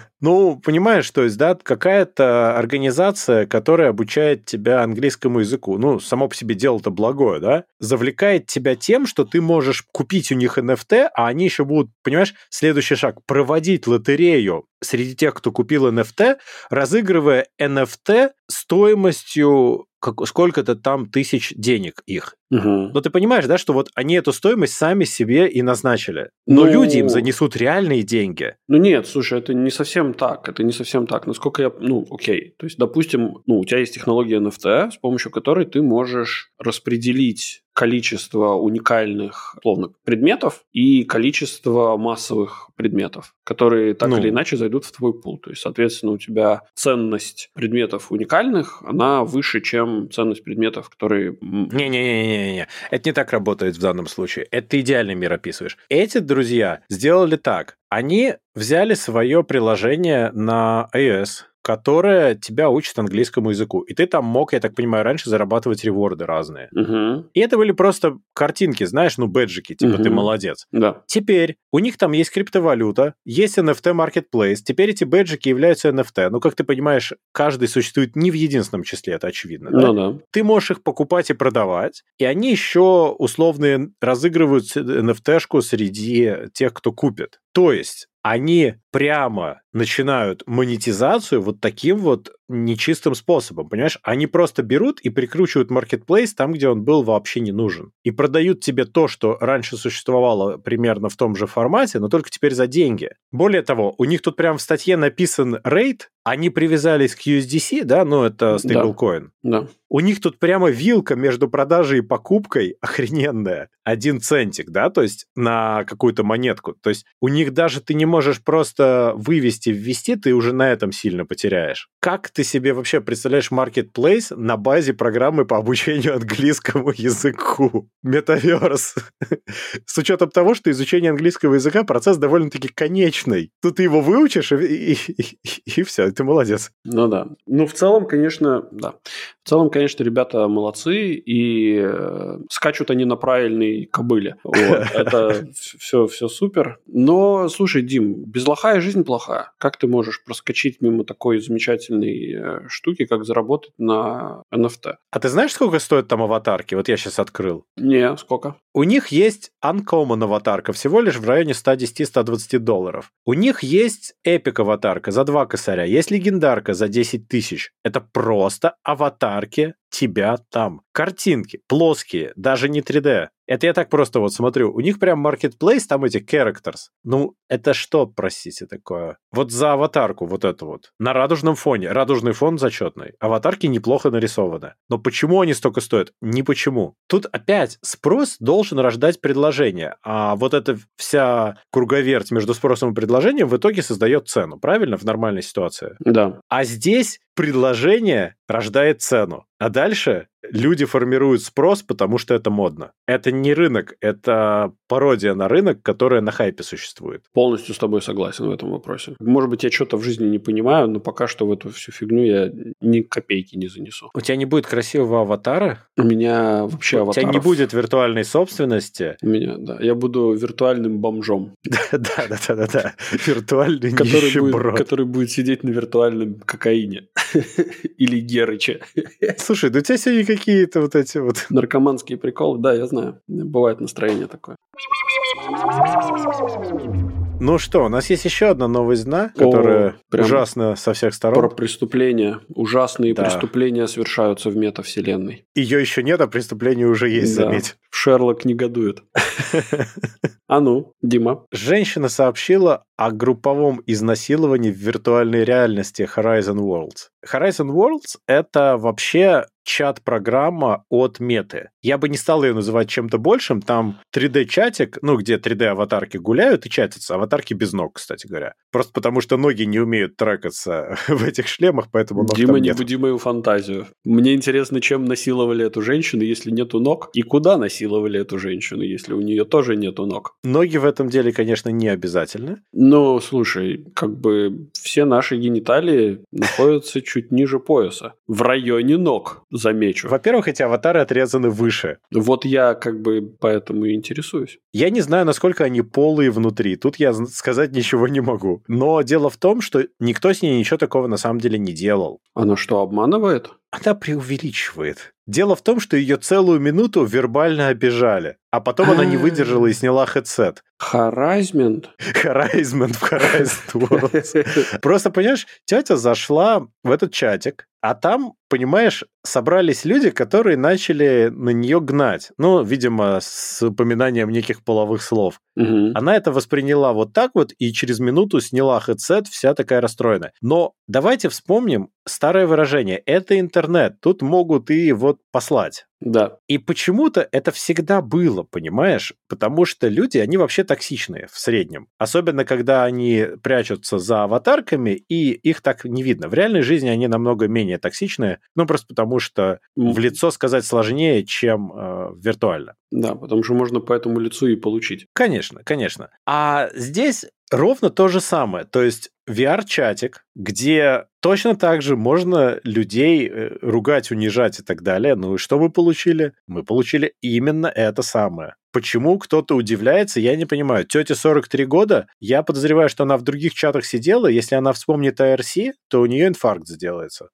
Ну, понимаешь, то есть, да, какая-то организация, которая обучает тебя английскому языку, ну, само по себе дело-то благое, да, завлекает тебя тем, что ты можешь купить у них NFT, а они еще будут, понимаешь, следующий шаг, проводить лотерею среди тех, кто купил NFT, разыгрывая NFT стоимостью как, сколько-то там тысяч денег их. Угу. Но ты понимаешь, да, что вот они эту стоимость сами себе и назначили. Но ну, люди им занесут реальные деньги. Ну нет, слушай, это не совсем так. Это не совсем так. Насколько я... Ну, окей. То есть, допустим, ну, у тебя есть технология NFT, с помощью которой ты можешь распределить количество уникальных, условно, предметов и количество массовых предметов, которые так ну. или иначе зайдут в твой пул. То есть, соответственно, у тебя ценность предметов уникальных, она выше, чем ценность предметов, которые... Не-не-не-не-не, это не так работает в данном случае. Это ты идеальный мир описываешь. Эти друзья сделали так. Они взяли свое приложение на iOS, которая тебя учит английскому языку. И ты там мог, я так понимаю, раньше зарабатывать реворды разные. Угу. И это были просто картинки, знаешь, ну, бэджики, типа угу. ты молодец. Да. Теперь у них там есть криптовалюта, есть NFT Marketplace, теперь эти бэджики являются NFT. Ну, как ты понимаешь, каждый существует не в единственном числе, это очевидно. Да? Ну, да. Ты можешь их покупать и продавать, и они еще условно разыгрывают NFT-шку среди тех, кто купит. То есть они прямо начинают монетизацию вот таким вот нечистым способом, понимаешь? Они просто берут и прикручивают маркетплейс там, где он был вообще не нужен. И продают тебе то, что раньше существовало примерно в том же формате, но только теперь за деньги. Более того, у них тут прям в статье написан рейд, они привязались к USDC, да, ну это стейблкоин. Да. да. У них тут прямо вилка между продажей и покупкой охрененная. Один центик, да, то есть на какую-то монетку. То есть у них даже ты не можешь просто вывести, ввести, ты уже на этом сильно потеряешь. Как ты себе вообще представляешь marketplace на базе программы по обучению английскому языку? Метаверс. С учетом того, что изучение английского языка процесс довольно-таки конечный. Тут ты его выучишь, и, и, и, и все, ты молодец. Ну да. Ну, в целом, конечно, да. В целом, конечно, ребята молодцы, и э, скачут они на правильной кобыле. Вот. Это все, все супер. Но, слушай, Дим, без лоха жизнь плоха. Как ты можешь проскочить мимо такой замечательной э, штуки, как заработать на NFT? А ты знаешь, сколько стоят там аватарки? Вот я сейчас открыл. Не, сколько? У них есть Uncommon аватарка всего лишь в районе 110-120 долларов. У них есть Epic аватарка за 2 косаря, есть легендарка за 10 тысяч. Это просто аватарки тебя там. Картинки плоские, даже не 3D. Это я так просто вот смотрю. У них прям marketplace, там эти characters. Ну, это что, простите, такое? Вот за аватарку вот это вот. На радужном фоне. Радужный фон зачетный. Аватарки неплохо нарисованы. Но почему они столько стоят? Не почему. Тут опять спрос должен рождать предложение. А вот эта вся круговерть между спросом и предложением в итоге создает цену. Правильно? В нормальной ситуации. Да. А здесь предложение рождает цену. А дальше люди формируют спрос, потому что это модно. Это не рынок, это пародия на рынок, которая на хайпе существует. Полностью с тобой согласен в этом вопросе. Может быть, я что-то в жизни не понимаю, но пока что в эту всю фигню я ни копейки не занесу. У тебя не будет красивого аватара? У меня вообще аватар. У тебя не будет виртуальной собственности? У меня, да. Я буду виртуальным бомжом. Да-да-да-да. Виртуальный нищеброд. Который будет сидеть на виртуальном кокаине. Или Герыче. Слушай, да у тебя сегодня какие-то вот эти вот... Наркоманские приколы, да, я знаю. Бывает настроение такое. Ну что, у нас есть еще одна новость дна, которая О, ужасна со всех сторон. Про преступления. Ужасные да. преступления совершаются в метавселенной. Ее еще нет, а преступление уже есть, да. заметь. Шерлок негодует. А ну, Дима. Женщина сообщила о групповом изнасиловании в виртуальной реальности Horizon Worlds. Horizon Worlds — это вообще чат-программа от Меты. Я бы не стал ее называть чем-то большим. Там 3D-чатик, ну, где 3D-аватарки гуляют и чатятся. Аватарки без ног, кстати говоря. Просто потому, что ноги не умеют трекаться в этих шлемах, поэтому ног Дима, не буди мою фантазию. Мне интересно, чем насиловали эту женщину, если нету ног, и куда насиловали эту женщину, если у нее тоже нету ног. Ноги в этом деле, конечно, не обязательно. Ну, слушай, как бы все наши гениталии находятся чуть ниже пояса, в районе ног замечу. Во-первых, эти аватары отрезаны выше. Вот я как бы поэтому и интересуюсь. Я не знаю, насколько они полые внутри. Тут я сказать ничего не могу. Но дело в том, что никто с ней ничего такого на самом деле не делал. Она что, обманывает? Она преувеличивает. Дело в том, что ее целую минуту вербально обижали, а потом она не выдержала и сняла headset. Harassment? Harassment в Харайзмент Просто, понимаешь, тетя зашла в этот чатик, а там, понимаешь, собрались люди, которые начали на нее гнать. Ну, видимо, с упоминанием неких половых слов. Угу. Она это восприняла вот так вот и через минуту сняла headset, вся такая расстроенная. Но давайте вспомним старое выражение. Это интернет. Тут могут и вот послать. Да. И почему-то это всегда было, понимаешь? Потому что люди, они вообще токсичные в среднем. Особенно, когда они прячутся за аватарками, и их так не видно. В реальной жизни они намного менее токсичные, ну, просто потому что в лицо сказать сложнее, чем э, виртуально. Да, потому что можно по этому лицу и получить. Конечно, конечно. А здесь ровно то же самое. То есть VR-чатик, где точно так же можно людей э, ругать, унижать и так далее. Ну и что мы получили? Мы получили именно это самое. Почему кто-то удивляется, я не понимаю. Тете 43 года, я подозреваю, что она в других чатах сидела, если она вспомнит IRC, то у нее инфаркт сделается.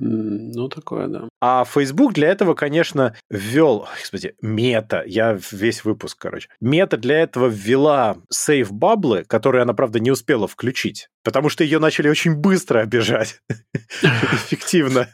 Ну, такое, да. А Facebook для этого, конечно, ввел, господи, мета, я весь выпуск, короче. Мета для этого ввела сейф баблы, которые она, правда, не успела включить, потому что ее начали очень быстро обижать. Эффективно.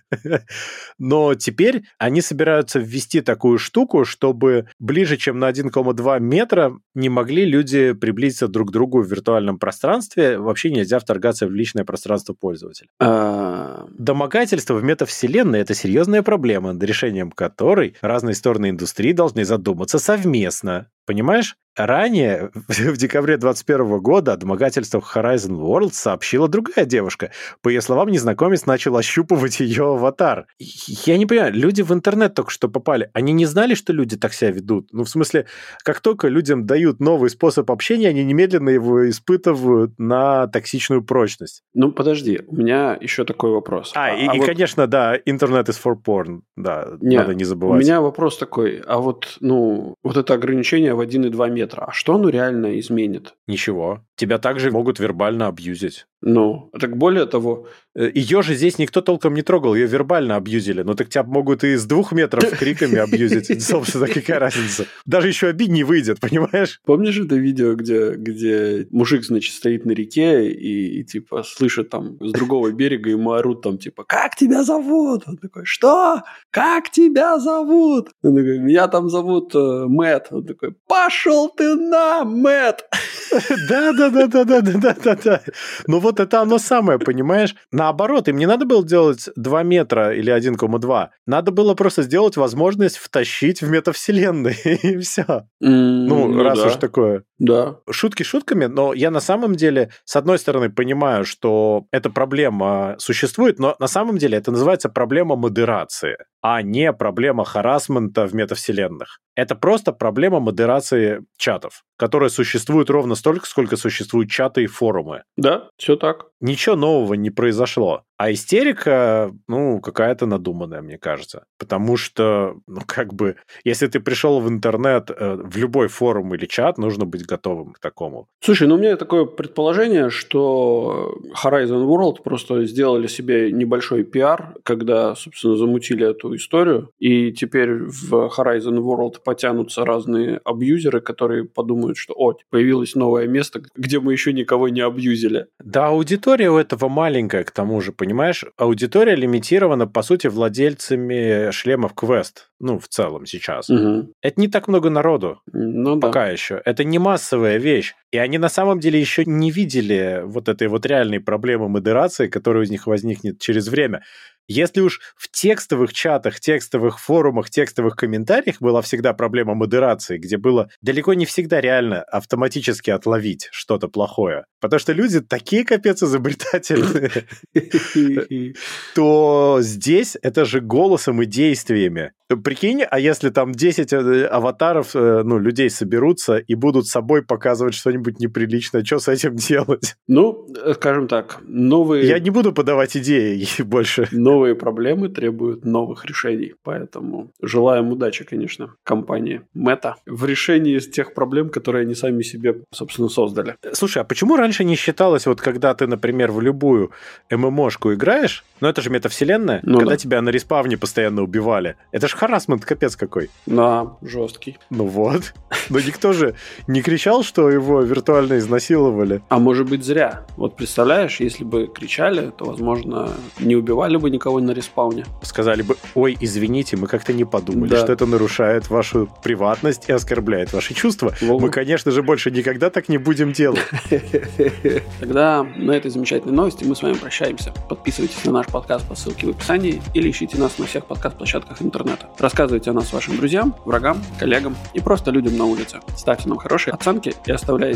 Но теперь они собираются ввести такую штуку, чтобы ближе, чем на 1,2 метра не могли люди приблизиться друг к другу в виртуальном пространстве. Вообще нельзя вторгаться в личное пространство пользователя. А, Домогательство в метавселенной – это серьезная проблема, над решением которой разные стороны индустрии должны задуматься совместно. Понимаешь? Ранее, в декабре 2021 года, о домогательствах Horizon World сообщила другая девушка. По ее словам, незнакомец начал ощупывать ее аватар. Я не понимаю, люди в интернет только что попали. Они не знали, что люди так себя ведут? Ну, в смысле, как только людям дают новый способ общения, они немедленно его испытывают на токсичную прочность. Ну, подожди, у меня еще такой вопрос. А, и, и вот- конечно, да, интернет is for porn. Да, Не, надо не У забывать. меня вопрос такой, а вот, ну, вот это ограничение в 1,2 метра, а что оно реально изменит? Ничего. Тебя также могут вербально абьюзить. Ну, так более того, Ее же здесь никто толком не трогал, ее вербально абьюзили. Но так тебя могут и с двух метров криками абьюзить. Собственно, какая разница? Даже еще обиднее выйдет, понимаешь? помнишь это видео, где, где мужик, значит, стоит на реке и, и, типа, слышит там с другого берега ему орут там, типа, как тебя зовут? Он такой, что? Как тебя зовут? Он такой, меня там зовут э, Мэтт. Он такой, Пошел ты на, Мэтт! Да, да, да, да, да, да, да, да. Ну вот это оно самое, понимаешь? Наоборот, им не надо было делать 2 метра или 1,2. Надо было просто сделать возможность втащить в метавселенную и все. Ну, ну, раз уж такое. Да. Шутки шутками, но я на самом деле, с одной стороны, понимаю, что эта проблема существует, но на самом деле это называется проблема модерации, а не проблема харасмента в метавселенных. Это просто проблема модерации чатов, которая существует ровно столько, сколько существуют чаты и форумы. Да, все так. Ничего нового не произошло. А истерика, ну, какая-то надуманная, мне кажется. Потому что, ну, как бы, если ты пришел в интернет, э, в любой форум или чат, нужно быть готовым к такому. Слушай, ну у меня такое предположение, что Horizon World просто сделали себе небольшой пиар, когда, собственно, замутили эту историю, и теперь в Horizon World потянутся разные абьюзеры, которые подумают, что, о, появилось новое место, где мы еще никого не абьюзили. Да, аудитория у этого маленькая, к тому же, понимаешь? Аудитория лимитирована, по сути, владельцами шлемов Quest. Ну, в целом сейчас. Мгм. Это не так много народу. Ну да. Пока еще. Это не массовая вещь. И они на самом деле еще не видели вот этой вот реальной проблемы модерации, которая у них возникнет через время. Если уж в текстовых чатах, текстовых форумах, текстовых комментариях была всегда проблема модерации, где было далеко не всегда реально автоматически отловить что-то плохое, потому что люди такие капец изобретательные, то здесь это же голосом и действиями. Прикинь, а если там 10 э, аватаров, э, ну, людей соберутся и будут собой показывать что-нибудь неприличное, что с этим делать? Ну, скажем так, новые... Я не буду подавать идеи больше. Новые проблемы требуют новых решений, поэтому желаем удачи, конечно, компании Мета в решении тех проблем, которые они сами себе, собственно, создали. Слушай, а почему раньше не считалось, вот когда ты, например, в любую ММОшку играешь, ну это же метавселенная, ну, когда да. тебя на респавне постоянно убивали, это же харасмент капец какой. Да, жесткий. Ну вот. Но никто же не кричал, что его виртуально изнасиловали. А может быть зря. Вот представляешь, если бы кричали, то, возможно, не убивали бы никого на респауне. Сказали бы, ой, извините, мы как-то не подумали, да. что это нарушает вашу приватность и оскорбляет ваши чувства. Волгу. Мы, конечно же, больше никогда так не будем делать. Тогда на этой замечательной новости мы с вами прощаемся. Подписывайтесь на наш подкаст по ссылке в описании или ищите нас на всех подкаст-площадках интернета. Рассказывайте о нас вашим друзьям, врагам, коллегам и просто людям на улице. Ставьте нам хорошие оценки и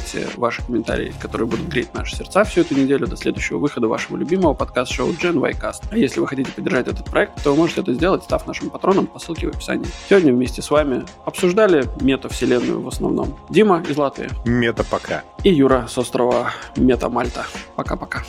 оставляйте ваши комментарии, которые будут греть наши сердца всю эту неделю до следующего выхода вашего любимого подкаст-шоу Gen Y Cast. А если вы хотите поддержать этот проект, то вы можете это сделать, став нашим патроном по ссылке в описании. Сегодня вместе с вами обсуждали мета-вселенную в основном. Дима из Латвии. Мета пока. И Юра с острова Мета Мальта. Пока-пока.